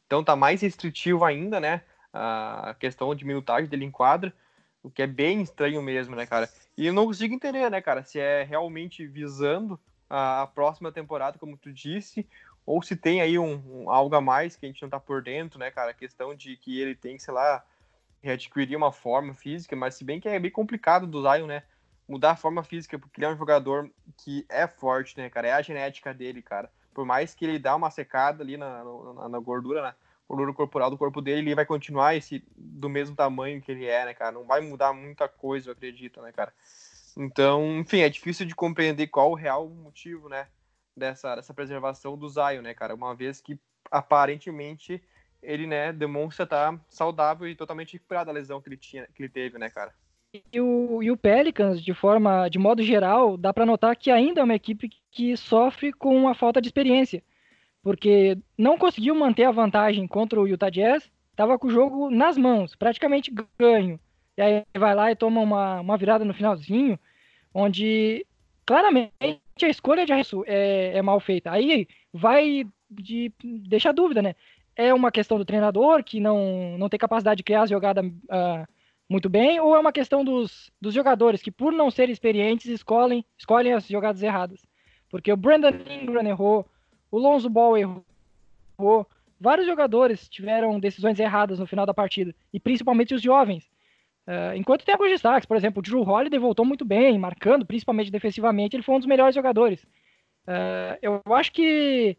Então tá mais restritivo ainda, né? A questão de minutagem dele em quadra. O que é bem estranho mesmo, né, cara? E eu não consigo entender, né, cara, se é realmente visando a próxima temporada, como tu disse, ou se tem aí um, um, algo a mais que a gente não tá por dentro, né, cara? A questão de que ele tem, sei lá, readquirir uma forma física, mas se bem que é bem complicado do Zion, né? Mudar a forma física, porque ele é um jogador que é forte, né, cara? É a genética dele, cara. Por mais que ele dá uma secada ali na, na, na gordura, né? gordura corporal do corpo dele, ele vai continuar esse do mesmo tamanho que ele é, né, cara? Não vai mudar muita coisa, eu acredito, né, cara? Então, enfim, é difícil de compreender qual o real motivo, né, dessa, dessa preservação do Zion, né, cara? Uma vez que aparentemente ele, né, demonstra estar saudável e totalmente recuperado da lesão que ele tinha, que ele teve, né, cara? E o, e o Pelicans, de forma, de modo geral, dá para notar que ainda é uma equipe que sofre com a falta de experiência porque não conseguiu manter a vantagem contra o Utah Jazz, estava com o jogo nas mãos, praticamente ganho. E aí vai lá e toma uma, uma virada no finalzinho, onde claramente a escolha de é, é mal feita. Aí vai de deixar dúvida, né? É uma questão do treinador que não, não tem capacidade de criar a jogada uh, muito bem, ou é uma questão dos, dos jogadores que, por não serem experientes, escolhem, escolhem as jogadas erradas? Porque o Brandon Ingram errou, o Lonzo Ball errou. Vários jogadores tiveram decisões erradas no final da partida, e principalmente os jovens. Uh, enquanto tem alguns destaques, por exemplo, o Drew Holiday voltou muito bem, marcando, principalmente defensivamente, ele foi um dos melhores jogadores. Uh, eu acho que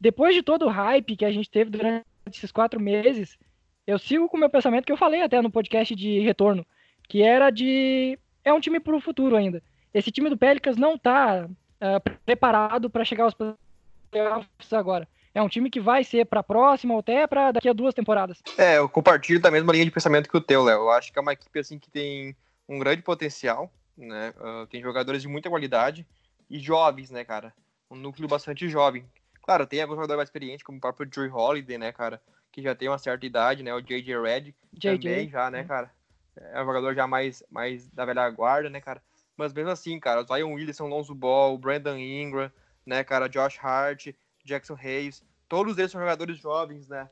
depois de todo o hype que a gente teve durante esses quatro meses, eu sigo com o meu pensamento que eu falei até no podcast de retorno, que era de é um time para o futuro ainda. Esse time do Pelicans não está uh, preparado para chegar aos playoffs agora. É um time que vai ser para a próxima ou até para daqui a duas temporadas. É, eu compartilho da mesma linha de pensamento que o teu, Léo. Eu acho que é uma equipe assim que tem um grande potencial, né? Uh, tem jogadores de muita qualidade e jovens, né, cara? Um núcleo bastante jovem. Claro, tem alguns jogadores mais experientes, como o próprio Joey Holiday, né, cara? Que já tem uma certa idade, né? O J.J. Redd também já, né, cara? É um jogador já mais, mais da velha guarda, né, cara? Mas mesmo assim, cara, o Zion Williamson, Lonzo Ball, Brandon Ingram, né, cara? Josh Hart, Jackson Hayes, todos eles são jogadores jovens, né?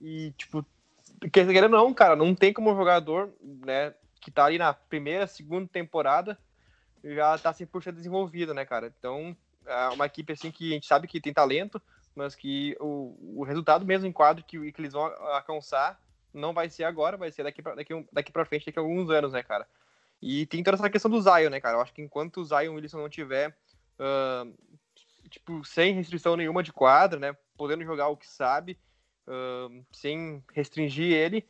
E, tipo, querendo ou não, cara, não tem como um jogador, né, que tá ali na primeira, segunda temporada já tá 100% desenvolvido, né, cara? Então, é uma equipe, assim, que a gente sabe que tem talento, mas que o, o resultado mesmo em quadro que, que eles vão alcançar não vai ser agora, vai ser daqui pra, daqui, daqui pra frente, daqui a alguns anos, né, cara? E tem toda essa questão do Zion, né, cara? Eu acho que enquanto o Zion Wilson não tiver uh, tipo, sem restrição nenhuma de quadra, né? Podendo jogar o que sabe, uh, sem restringir ele,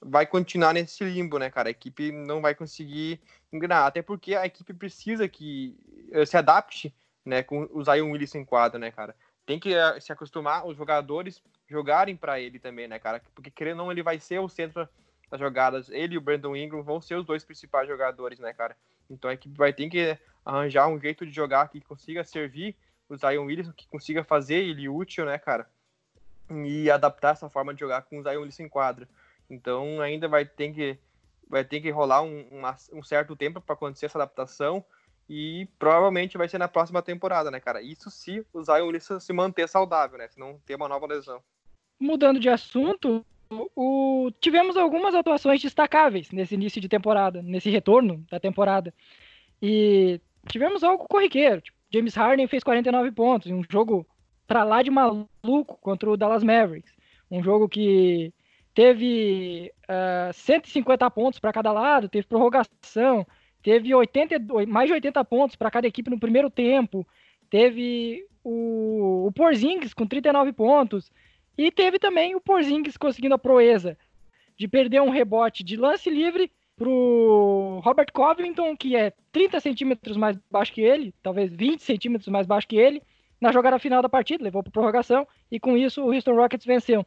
vai continuar nesse limbo, né, cara? A equipe não vai conseguir engrenar, até porque a equipe precisa que uh, se adapte, né, com o Zion Willis em quadra, né, cara? Tem que uh, se acostumar os jogadores jogarem para ele também, né, cara? Porque querendo ou não, ele vai ser o centro das jogadas. Ele e o Brandon Ingram vão ser os dois principais jogadores, né, cara? Então a equipe vai ter que arranjar um jeito de jogar que consiga servir o Zion Williamson que consiga fazer ele útil, né, cara? E adaptar essa forma de jogar com o Zion Williamson em quadra. Então ainda vai ter que vai ter que rolar um, um certo tempo para acontecer essa adaptação e provavelmente vai ser na próxima temporada, né, cara? Isso se o Zion Williamson se manter saudável, né? Se não ter uma nova lesão. Mudando de assunto, o... tivemos algumas atuações destacáveis nesse início de temporada, nesse retorno da temporada. E tivemos algo corriqueiro. Tipo, James Harden fez 49 pontos em um jogo para lá de maluco contra o Dallas Mavericks. Um jogo que teve uh, ah, 150 pontos para cada lado, teve prorrogação, teve 80, mais de 80 pontos para cada equipe no primeiro tempo. teve o, o Porzingis com 39 pontos, e teve também o Porzingis conseguindo a proeza de perder um rebote de lance livre pro Robert Covington, que é 30 centímetros mais baixo que ele, talvez 20 centímetros mais baixo que ele, na jogada final da partida, levou para prorrogação, e com isso o Houston Rockets venceu.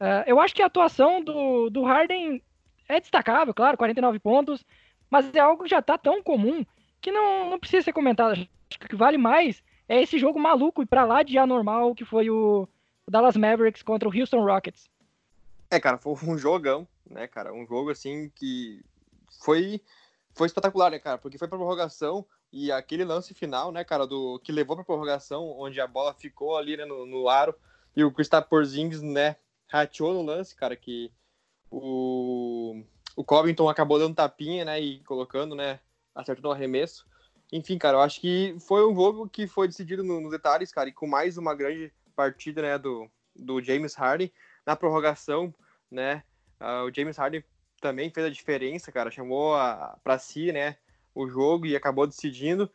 Uh, eu acho que a atuação do, do Harden é destacável, claro, 49 pontos, mas é algo que já está tão comum que não, não precisa ser comentado. Acho que o que vale mais é esse jogo maluco e para lá de anormal que foi o, o Dallas Mavericks contra o Houston Rockets. É, cara, foi um jogão, né, cara? Um jogo assim que foi foi espetacular, né, cara? Porque foi pra prorrogação e aquele lance final, né, cara, do que levou pra prorrogação, onde a bola ficou ali né, no, no aro e o Kristaps Porzingis, né, rateou no lance, cara, que o o Covington acabou dando tapinha, né, e colocando, né, acertando o arremesso. Enfim, cara, eu acho que foi um jogo que foi decidido nos detalhes, cara, e com mais uma grande partida, né, do, do James Harden na prorrogação, né, uh, o James Harden também fez a diferença, cara, chamou para si, né, o jogo e acabou decidindo.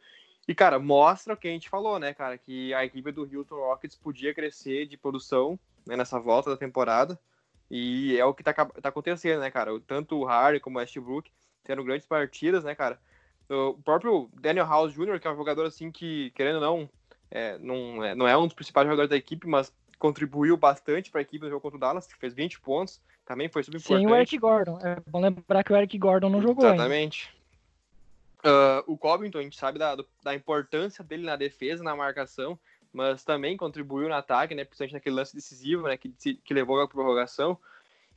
E, cara, mostra o que a gente falou, né, cara, que a equipe do Houston Rockets podia crescer de produção né, nessa volta da temporada. E é o que tá, tá acontecendo, né, cara? Tanto o Harden como o Westbrook tendo grandes partidas, né, cara? O próprio Daniel House Jr., que é um jogador, assim, que, querendo ou não, é, não, é, não é um dos principais jogadores da equipe, mas contribuiu bastante para a equipe no jogo contra o Dallas, que fez 20 pontos, também foi super importante. Sim, o Eric Gordon. É bom lembrar que o Eric Gordon não jogou Exatamente. Uh, o Covington, a gente sabe da, da importância dele na defesa, na marcação, mas também contribuiu no ataque, né, principalmente naquele lance decisivo, né, que, que levou à prorrogação.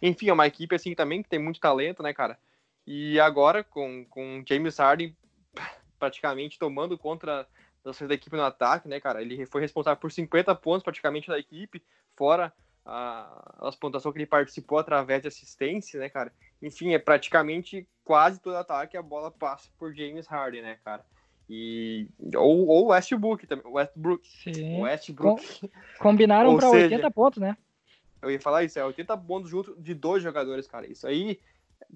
Enfim, é uma equipe assim também que tem muito talento, né, cara? E agora com com James Harden praticamente tomando conta das da equipe no ataque, né, cara? Ele foi responsável por 50 pontos praticamente da equipe, fora a, as pontuações que ele participou através de assistência, né, cara? Enfim, é praticamente quase todo ataque a bola passa por James Harden, né, cara? E, ou, ou Westbrook também. Westbrook. Sim. Westbrook. Com, combinaram para 80 pontos, né? Eu ia falar isso, é 80 pontos junto de dois jogadores, cara. Isso aí,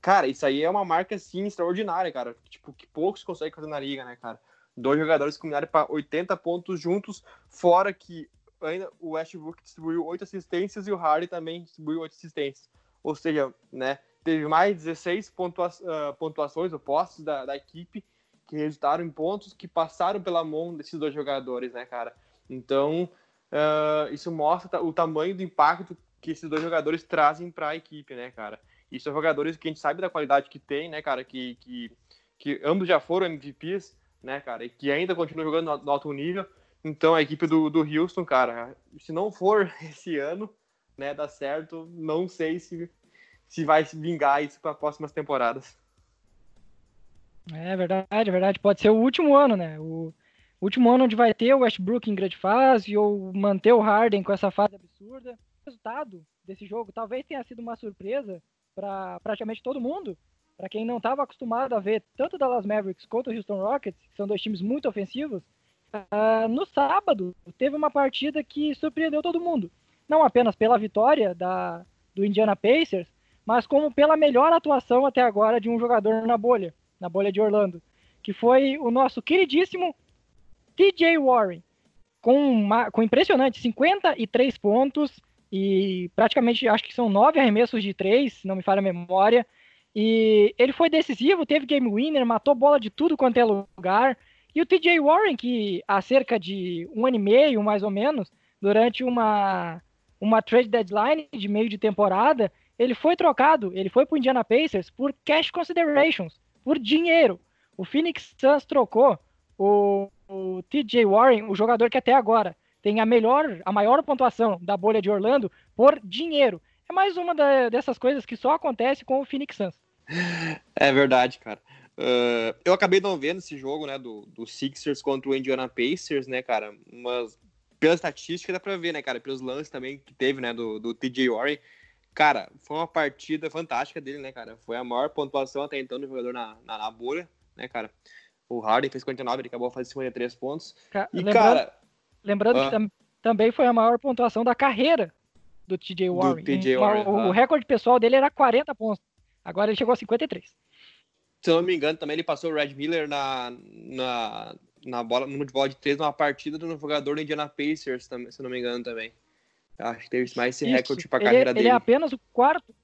cara, isso aí é uma marca assim extraordinária, cara. Tipo, que poucos conseguem fazer na liga, né, cara? Dois jogadores combinaram para 80 pontos juntos, fora que ainda o Westbrook distribuiu oito assistências e o Harden também distribuiu oito assistências. Ou seja, né, teve mais 16 pontua uh, pontuações opostas da, da equipe que resultaram em pontos que passaram pela mão desses dois jogadores, né, cara? Então, uh, isso mostra o tamanho do impacto que esses dois jogadores trazem para a equipe, né, cara? E são jogadores que a gente sabe da qualidade que tem, né, cara? Que, que, que ambos já foram MVPs, né, cara? E que ainda continuam jogando no alto nível. Então, a equipe do, do Houston, cara, se não for esse ano, né, dar certo, não sei se, se vai vingar isso para próximas temporadas. É verdade, é verdade. Pode ser o último ano, né? O último ano onde vai ter o Westbrook em grande fase ou manter o Harden com essa fase absurda. O resultado desse jogo talvez tenha sido uma surpresa para praticamente todo mundo. Para quem não estava acostumado a ver tanto o Dallas Mavericks quanto o Houston Rockets, que são dois times muito ofensivos, Uh, no sábado, teve uma partida que surpreendeu todo mundo. Não apenas pela vitória da, do Indiana Pacers, mas como pela melhor atuação até agora de um jogador na bolha, na bolha de Orlando, que foi o nosso queridíssimo TJ Warren, com, uma, com impressionante 53 pontos e praticamente acho que são nove arremessos de três, se não me falha a memória. E ele foi decisivo, teve game winner, matou bola de tudo quanto é lugar. E o TJ Warren, que há cerca de um ano e meio, mais ou menos, durante uma, uma trade deadline de meio de temporada, ele foi trocado, ele foi para o Indiana Pacers por cash considerations, por dinheiro. O Phoenix Suns trocou o, o TJ Warren, o jogador que até agora tem a melhor, a maior pontuação da bolha de Orlando, por dinheiro. É mais uma da, dessas coisas que só acontece com o Phoenix Suns. É verdade, cara. Uh, eu acabei não vendo esse jogo, né, do, do Sixers contra o Indiana Pacers, né, cara, mas pela estatística dá pra ver, né, cara, pelos lances também que teve, né, do, do TJ Warren, cara, foi uma partida fantástica dele, né, cara, foi a maior pontuação até então do jogador na, na, na bolha, né, cara, o Harden fez 49, ele acabou fazendo 53 pontos, e, lembrando, cara... Lembrando que tam, também foi a maior pontuação da carreira do TJ Warren, do TJ Warren o, o recorde pessoal dele era 40 pontos, agora ele chegou a 53 se eu não me engano, também ele passou o Red Miller na, na na bola, número de bola de três numa partida do jogador do Indiana Pacers, também, se não me engano também. Acho que teve mais esse Isso. recorde pra Ele, carreira ele dele. é apenas o quarto.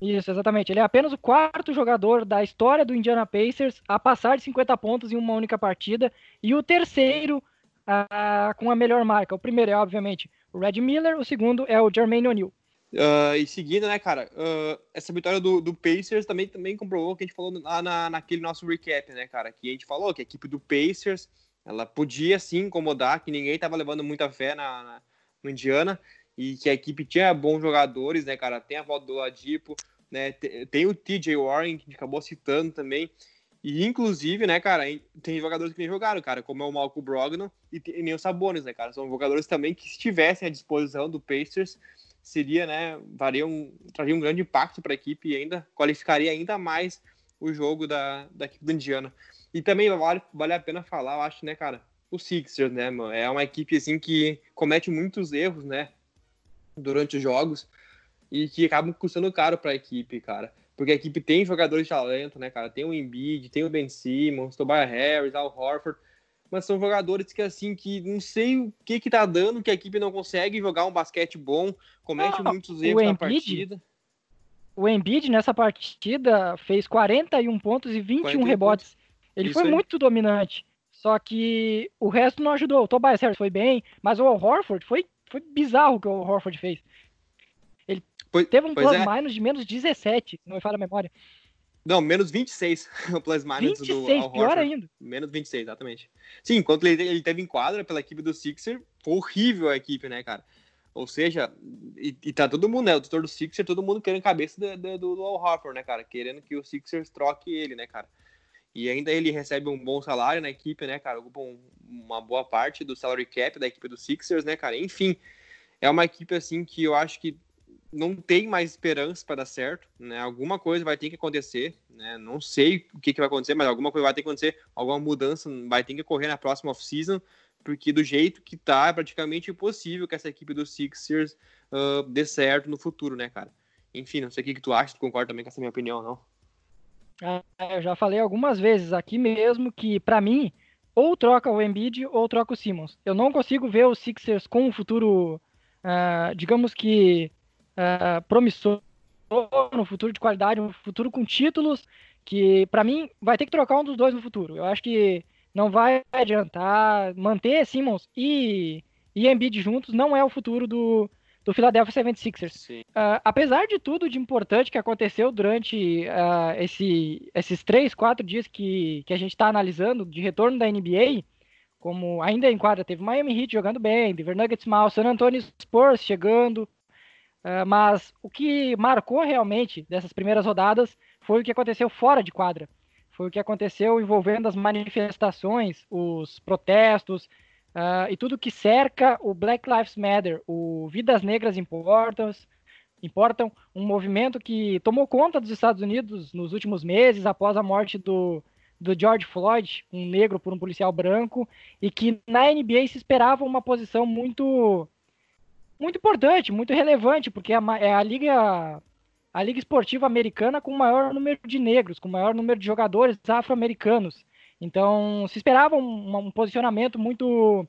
Isso, exatamente. Ele é apenas o quarto jogador da história do Indiana Pacers a passar de 50 pontos em uma única partida e o terceiro ah, com a melhor marca. O primeiro é, obviamente, o Red Miller, o segundo é o Jermaine O'Neal. Ah, e seguindo, né, cara, ah, essa vitória do, do Pacers também, também comprovou o que a gente falou lá na, naquele nosso recap, né, cara, que a gente falou que a equipe do Pacers, ela podia sim incomodar, que ninguém tava levando muita fé na, na- no Indiana, e que a equipe tinha bons jogadores, né, cara, tem a volta do Ladipo, né, te- tem o TJ Warren, que a gente acabou citando também, e inclusive, né, cara, tem jogadores que nem jogaram, cara, como é o Malcolm Brogdon e, te- e nem o Sabonis, né, cara, são jogadores também que estivessem à disposição do Pacers, seria, né, varia um, traria um grande impacto para a equipe e ainda qualificaria ainda mais o jogo da, da equipe do Indiana. E também vale, vale a pena falar, eu acho, né, cara, o Sixers, né, mano, é uma equipe, assim, que comete muitos erros, né, durante os jogos e que acabam custando caro para a equipe, cara. Porque a equipe tem jogadores de talento, né, cara? Tem o Embiid, tem o Ben Simmons, Tobias Harris, Al Horford, mas são jogadores que, assim, que não sei o que que tá dando, que a equipe não consegue jogar um basquete bom, comete Não, muitos erros na partida. O Embiid nessa partida fez 41 pontos e 21 41 rebotes. Ele Isso foi aí. muito dominante. Só que o resto não ajudou. O Tobias Harris foi bem, mas o Horford foi, foi bizarro o que o Horford fez. Pois, Teve um plus é. minus de menos 17, se não me falha a memória. Não, menos 26 o plus minus do 26, Al pior Horford. ainda. Menos 26, exatamente. Sim, enquanto ele, ele teve em quadra pela equipe do Sixer, foi horrível a equipe, né, cara? Ou seja, e, e tá todo mundo, né? O tutor do Sixer, todo mundo querendo cabeça do, do, do Al Horford, né, cara? Querendo que o Sixers troque ele, né, cara? E ainda ele recebe um bom salário na equipe, né, cara? Ocupa um- uma boa parte do salary cap da equipe do Sixers, né, cara? Enfim, é uma equipe, assim, que eu acho que não tem mais esperança para dar certo, né? Alguma coisa vai ter que acontecer, né? Não sei o que, que vai acontecer, mas alguma coisa vai ter que acontecer, alguma mudança vai ter que ocorrer na próxima off-season, porque do jeito que tá, é praticamente impossível que essa equipe do Sixers ah, dê certo no futuro, né, cara? Enfim, não sei o que, que tu acha, tu concorda também com essa minha opinião, não? Ah, Eu já falei algumas vezes aqui mesmo que, pra mim, ou troca o Embiid ou troca o Simmons. Eu não consigo ver o Sixers com um futuro, ah, digamos que, ah, promissor no futuro de qualidade, um futuro com títulos, que pra mim vai ter que trocar um dos dois no futuro. Eu acho que não vai adiantar manter Simmons e, e Embiid juntos, não é o futuro do, do Philadelphia 76ers. Sim. Ah, apesar de tudo de importante que aconteceu durante ah, esse, esses três, quatro dias que, que a gente está analisando de retorno da NBA, como ainda em quadra teve Miami Heat jogando bem, Denver Nuggets mal, San Antonio Spurs chegando, mas o que marcou realmente dessas primeiras rodadas foi o que aconteceu fora de quadra. Foi o que aconteceu envolvendo as manifestações, os protestos, ah, e tudo que cerca o Black Lives Matter, o Vidas Negras Importam, importam, um movimento que tomou conta dos Estados Unidos nos últimos meses, após a morte do, do George Floyd, um negro por um policial branco, e que na NBA se esperava uma posição muito muito importante, muito relevante, porque é a, é a liga a liga esportiva americana com o maior número de negros, com o maior número de jogadores afro-americanos. Então, se esperava um, um posicionamento muito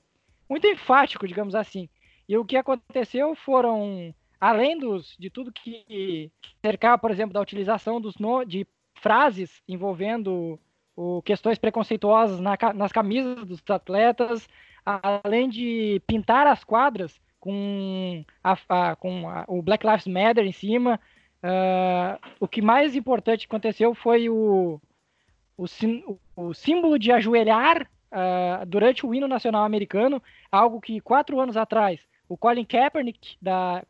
muito enfático, digamos assim. E o que aconteceu foram além dos, de tudo que cercar, por exemplo, da utilização dos no, de frases envolvendo o, questões preconceituosas na, nas camisas dos atletas, além de pintar as quadras com, a, a, com a, o Black Lives Matter em cima. Uh, o que mais importante aconteceu foi o, o, o símbolo de ajoelhar uh, durante o hino nacional americano, algo que quatro anos atrás o Colin Kaepernick, da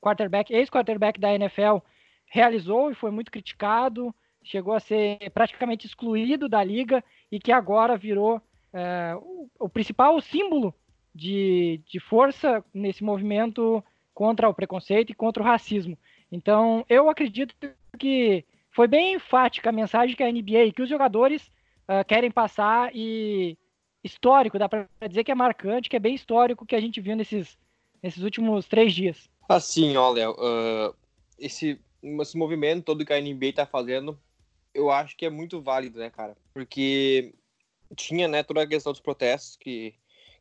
quarterback, ex-quarterback da NFL, realizou e foi muito criticado, chegou a ser praticamente excluído da liga e que agora virou uh, o, o, principal símbolo de, de força nesse movimento contra o preconceito e contra o racismo. Então, eu acredito que foi bem enfática a mensagem que a NBA, que os jogadores uh, querem passar e histórico, dá para dizer que é marcante, que é bem histórico que a gente viu nesses, nesses últimos três dias. Assim, ó, uh, esse, esse movimento todo que a NBA tá fazendo, eu acho que é muito válido, né, cara? Porque tinha, né, toda a questão dos protestos que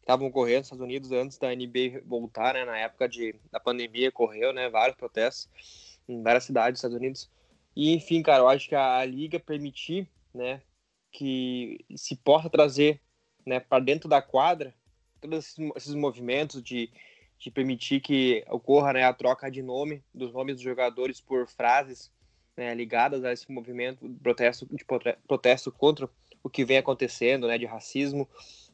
estavam ocorrendo nos Estados Unidos antes da NBA voltar, né, na época de, da pandemia, ocorreu, né, vários protestos em várias cidades dos Estados Unidos. E, enfim, cara, eu acho que a, a liga permitir, né, que se possa trazer, né, para dentro da quadra todos esses, esses movimentos de, de permitir que ocorra, né, a troca de nome dos nomes dos jogadores por frases né, ligadas a esse movimento de protesto, de protesto contra o que vem acontecendo, né, de racismo,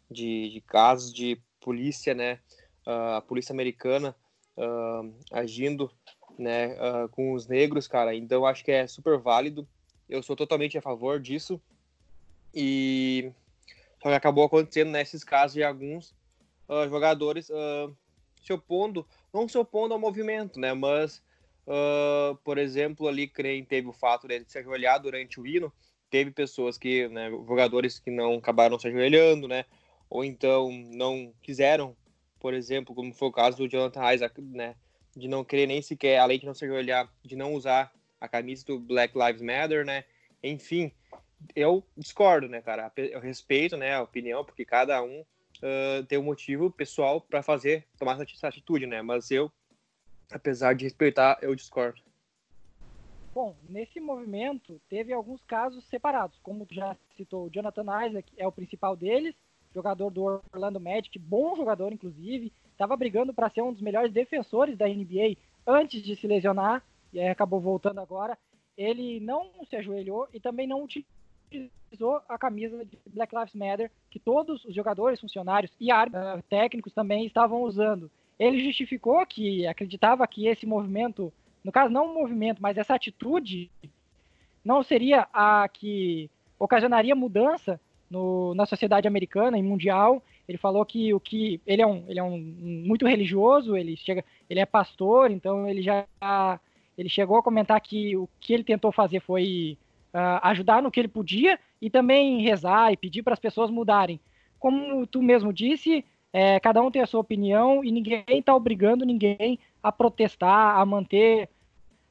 de, de casos de polícia, né, uh, a polícia americana uh, agindo, né, uh, com os negros, cara. Então acho que é super válido. Eu sou totalmente a favor disso. E só que acabou acontecendo nesses casos de alguns jogadores se opondo, não se opondo ao movimento, né, mas Uh, por exemplo, ali creio teve o fato de se ajoelhar durante o hino, teve pessoas que, né, jogadores que não acabaram se ajoelhando, né, ou então não quiseram, por exemplo, como foi o caso do Jonathan Isaac, né, de não querer nem sequer, além de não se ajoelhar, de não usar a camisa do Black Lives Matter, né, enfim, eu discordo, né, cara, eu respeito, né, a opinião, porque cada um uh, tem um motivo pessoal para fazer, tomar essa atitude, né, mas eu apesar de respeitar, eu discordo. Bom, nesse movimento teve alguns casos separados, como já citou, o Jonathan Isaac é o principal deles, jogador do Orlando Magic, bom jogador inclusive, estava brigando para ser um dos melhores defensores da NBA antes de se lesionar e acabou voltando agora. Ele não se ajoelhou e também não utilizou a camisa de Black Lives Matter que todos os jogadores, funcionários e árbitros, técnicos também estavam usando ele justificou que acreditava que esse movimento, no caso não um movimento, mas essa atitude não seria a que ocasionaria mudança no, na sociedade americana e mundial. Ele falou que o que ele é um, ele é um muito religioso, ele chega, ele é pastor, então ele já ele chegou a comentar que o que ele tentou fazer foi uh, ajudar no que ele podia e também rezar e pedir para as pessoas mudarem. Como tu mesmo disse, é, cada um tem a sua opinião e ninguém está obrigando ninguém a protestar, a manter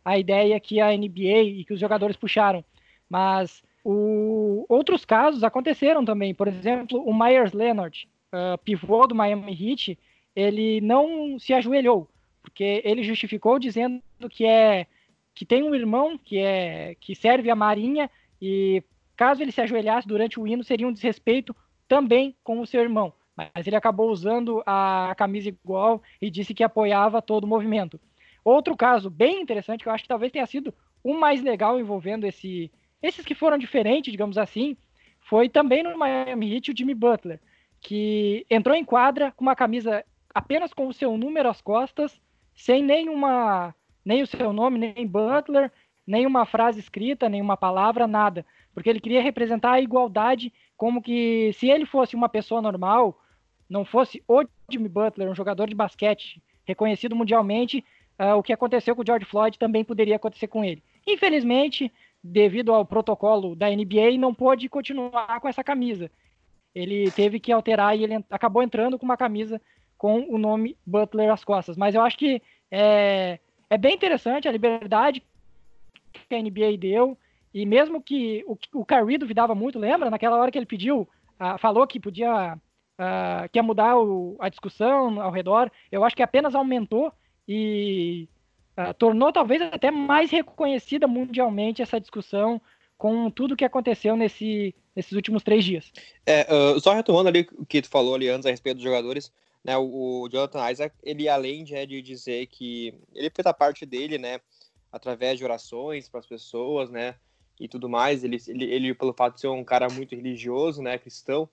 a ideia que a NBA e que os jogadores puxaram. Mas o, outros casos aconteceram também. Por exemplo, o Myers Leonard, uh, pivô do Miami Heat, ele não se ajoelhou, porque ele justificou dizendo que é que tem um irmão que é que serve a Marinha e caso ele se ajoelhasse durante o hino seria um desrespeito também com o seu irmão mas ele acabou usando a camisa igual e disse que apoiava todo o movimento. Outro caso bem interessante, que eu acho que talvez tenha sido o mais legal envolvendo esse, esses que foram diferentes, digamos assim, foi também no Miami Heat o Jimmy Butler, que entrou em quadra com uma camisa apenas com o seu número às costas, sem nenhuma, nem o seu nome, nem Butler, nenhuma frase escrita, nenhuma palavra, nada, porque ele queria representar a igualdade, como que se ele fosse uma pessoa normal, não fosse o Jimmy Butler, um jogador de basquete reconhecido mundialmente, uh, o que aconteceu com o George Floyd também poderia acontecer com ele. Infelizmente, devido ao protocolo da NBA, não pôde continuar com essa camisa. Ele teve que alterar e ele acabou entrando com uma camisa com o nome Butler às costas. Mas eu acho que é, é bem interessante a liberdade que a NBA deu. E mesmo que o, o Kyrie duvidava muito, lembra? Naquela hora que ele pediu, uh, falou que podia uh, quer mudar o, a discussão ao redor, eu acho que apenas aumentou e uh, tornou talvez até mais reconhecida mundialmente essa discussão com tudo que aconteceu nesse, nesses últimos três dias. É, uh, só retomando ali o que tu falou ali antes a respeito dos jogadores, né, o, o Jonathan Isaac, ele além de, de dizer que ele fez a parte dele, né, através de orações para as pessoas, né, e tudo mais, ele, ele, ele, pelo fato de ser um cara muito religioso, né, cristão,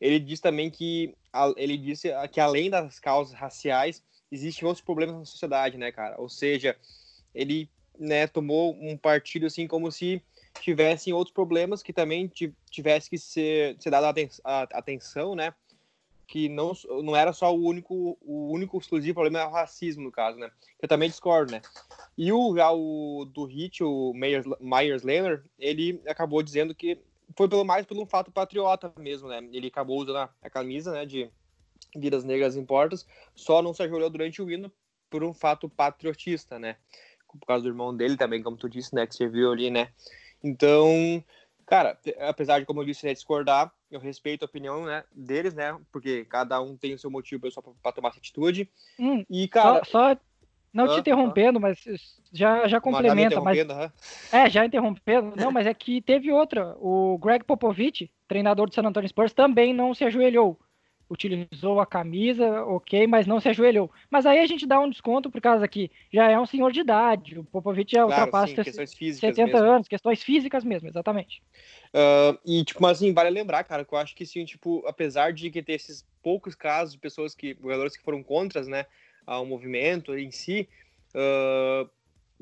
ele diz também que ele disse que além das causas raciais existem outros problemas na sociedade, né, cara? Ou seja, ele né, tomou um partido assim como se tivessem outros problemas que também tivesse que ser, ser dada atenção, né? Que não, não era só o único o único exclusivo problema é o racismo no caso, né? Eu também discordo, né? E o, o do Hit, o Myers, Myers Leonard, ele acabou dizendo que foi pelo mais pelo fato patriota mesmo, né? Ele acabou usando a, a camisa, né, de Vidas Negras Importas, só não se ajoelhou durante o hino por um fato patriotista, né? Por causa do irmão dele também, como tu disse, né, que você viu ali, né? Então, Cara, apesar de, como eu disse, né, discordar, eu respeito a opinião né, deles, né? Porque cada um tem o seu motivo para tomar essa atitude. Hum, e, cara. Só, só não te interrompendo, mas já, já complementa. Mas, é, já interrompendo. Não, mas é que teve outra. O Greg Popovich, treinador do San Antonio Spurs, também não se ajoelhou utilizou a camisa, ok, mas não se ajoelhou. Mas aí a gente dá um desconto por causa que já é um senhor de idade, o Popovich já claro, ultrapassa sim, 70 mesmo. anos, questões físicas mesmo, exatamente. Uh, e, tipo, mas assim, vale lembrar, cara, que eu acho que sim, tipo, apesar de que ter esses poucos casos de pessoas que, jogadores que foram contras, né, ao movimento em si, uh,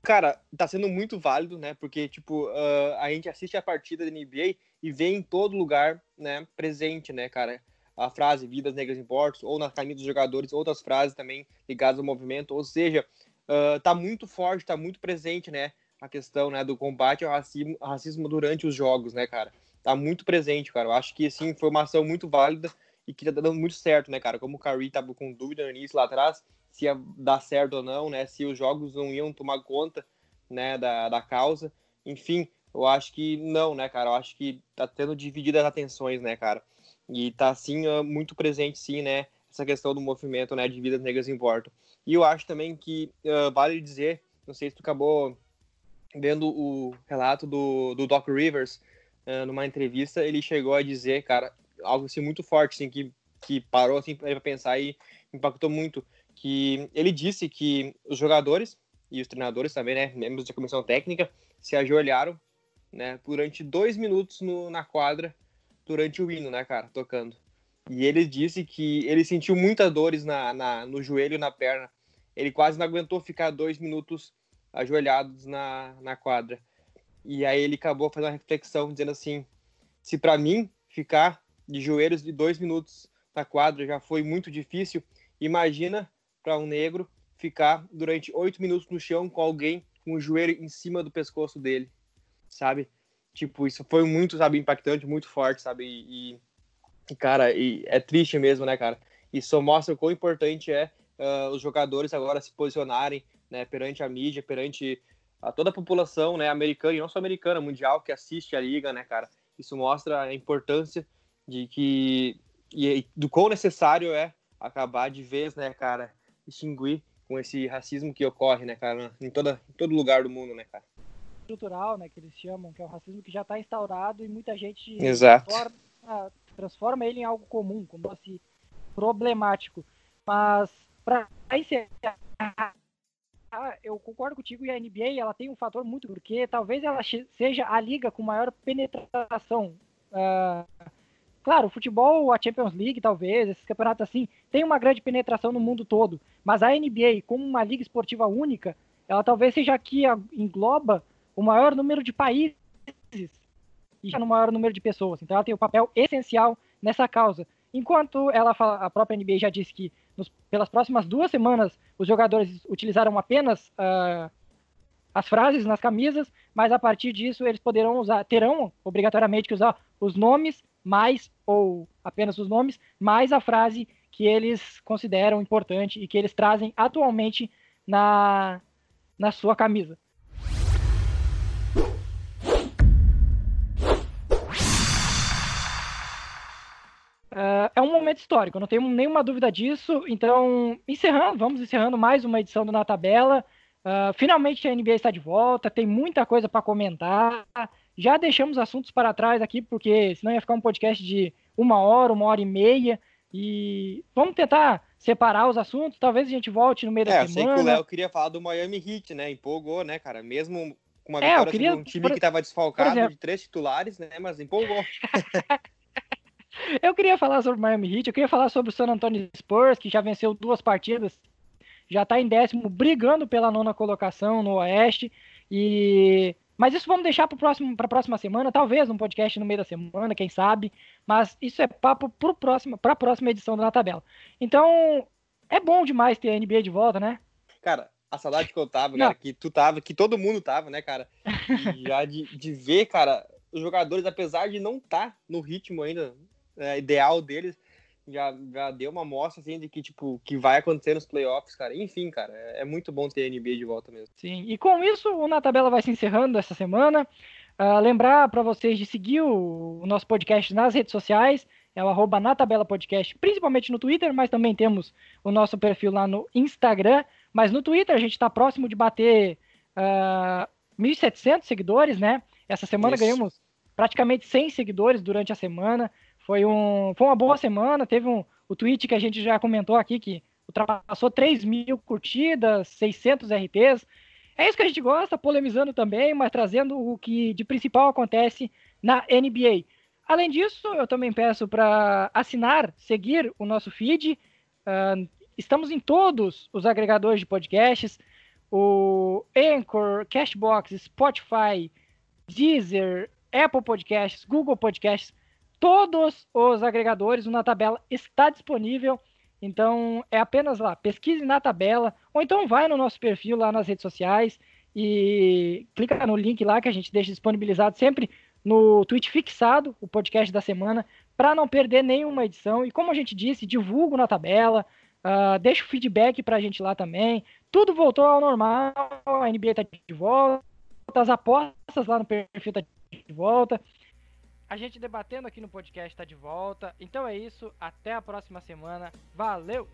cara, tá sendo muito válido, né, porque, tipo, uh, a gente assiste a partida da NBA e vê em todo lugar, né, presente, né, cara, a frase Vidas Negras Importam, ou na camisa dos jogadores, outras frases também ligadas ao movimento, ou seja, uh, tá muito forte, tá muito presente, né, a questão, né, do combate ao racismo, racismo durante os jogos, né, cara, tá muito presente, cara, eu acho que, sim, foi uma ação muito válida e que tá dando muito certo, né, cara, como o Curry tava com dúvida no início lá atrás, se ia dar certo ou não, né, se os jogos não iam tomar conta, né, da, da causa, enfim, eu acho que não, né, cara, eu acho que tá tendo divididas atenções, né, cara, e tá, assim, muito presente, sim, né? Essa questão do movimento, né? De vidas negras importam. E eu acho também que uh, vale dizer, não sei se tu acabou vendo o relato do, do Doc Rivers uh, numa entrevista, ele chegou a dizer, cara, algo assim muito forte, assim, que, que parou assim para pensar e impactou muito, que ele disse que os jogadores e os treinadores também, né, membros da comissão técnica, se ajoelharam, né, durante dois minutos no, na quadra durante o hino, né, cara, tocando. E ele disse que ele sentiu muitas dores na, na, no joelho e na perna. Ele quase não aguentou ficar dois minutos ajoelhados na, na quadra. E aí ele acabou fazendo uma reflexão, dizendo assim: se para mim ficar de joelhos de dois minutos na quadra já foi muito difícil, imagina para um negro ficar durante oito minutos no chão com alguém com o joelho em cima do pescoço dele, sabe? Tipo, isso foi muito, sabe, impactante, muito forte, sabe? E, e cara, e é triste mesmo, né, cara? Isso mostra o quão importante é uh, os jogadores agora se posicionarem, né, perante a mídia, perante a toda a população, né, americana e não só americana, mundial que assiste a liga, né, cara? Isso mostra a importância de que e do quão necessário é acabar de vez, né, cara, extinguir com esse racismo que ocorre, né, cara, em toda em todo lugar do mundo, né, cara? Estrutural, né, que eles chamam, que é o racismo que já está instaurado e muita gente transforma, transforma, ele em algo comum, como assim, problemático. Mas para encerrar, eu concordo contigo e a NBA ela tem um fator muito porque talvez ela seja a liga com maior penetração. Uh, claro, o futebol, a Champions League, talvez, esses campeonatos assim, tem uma grande penetração no mundo todo. Mas a NBA, como uma liga esportiva única, ela talvez seja aqui engloba o maior número de países e no maior número de pessoas. Então ela tem um papel essencial nessa causa. Enquanto ela fala, a própria NBA já disse que nos, pelas próximas duas semanas os jogadores utilizaram apenas uh, as frases nas camisas, mas a partir disso eles poderão usar, terão obrigatoriamente que usar os nomes mais ou apenas os nomes mais a frase que eles consideram importante e que eles trazem atualmente na, na sua camisa. Uh, é um momento histórico, não tenho nenhuma dúvida disso. Então, encerrando, vamos encerrando mais uma edição do Na Tabela. Uh, finalmente a NBA está de volta, tem muita coisa para comentar. Já deixamos assuntos para trás aqui, porque senão ia ficar um podcast de uma hora, uma hora e meia. E vamos tentar separar os assuntos. Talvez a gente volte no meio é, da semana. É, eu sei que o Léo queria falar do Miami Heat, né? Empolgou, né, cara? Mesmo com uma é, vitória queria, sobre um time por... que estava desfalcado exemplo... de três titulares, né? Mas empolgou. Eu queria falar sobre o Miami Heat, eu queria falar sobre o San Antonio Spurs, que já venceu duas partidas, já está em décimo, brigando pela nona colocação no Oeste. E mas isso vamos deixar para a próxima semana, talvez um podcast no meio da semana, quem sabe. Mas isso é papo para a próxima edição da tabela. Então, é bom demais ter a NBA de volta, né? Cara, a saudade que eu tava, cara, que tu tava, que todo mundo tava, né, cara? E já de, de ver, cara, os jogadores, apesar de não estar tá no ritmo ainda, é, ideal deles, já, já deu uma mostra assim de que tipo que vai acontecer nos playoffs, cara. Enfim, cara, é, é muito bom ter a NBA de volta mesmo. Sim. E com isso, o na tabela vai se encerrando essa semana. Uh, lembrar para vocês de seguir o, o, nosso podcast nas redes sociais, é o arroba na tabela podcast, principalmente no Twitter, mas também temos o nosso perfil lá no Instagram. Mas no Twitter a gente está próximo de bater uh, 1.700 seguidores, né? Essa semana Isso. ganhamos praticamente 100 seguidores durante a semana. Foi, um, foi uma boa semana. Teve um, o tweet que a gente já comentou aqui que ultrapassou 3 mil curtidas, 600 RTs. É isso que a gente gosta, polemizando também, mas trazendo o que de principal acontece na NBA. Além disso, eu também peço para assinar, seguir o nosso feed. Uh, estamos em todos os agregadores de podcasts: o Anchor, Cashbox, Spotify, Deezer, Apple Podcasts, Google Podcasts. Todos os agregadores, na tabela está disponível. Então é apenas lá, pesquise na tabela, ou então vai no nosso perfil lá nas redes sociais e clica no link lá que a gente deixa disponibilizado sempre no tweet fixado, o podcast da semana, para não perder nenhuma edição. E como a gente disse, divulgo na tabela, uh, deixa o feedback para a gente lá também. Tudo voltou ao normal, a NBA está de volta, as apostas lá no perfil tá de volta. A gente debatendo aqui no podcast está de volta. Então é isso. Até a próxima semana. Valeu!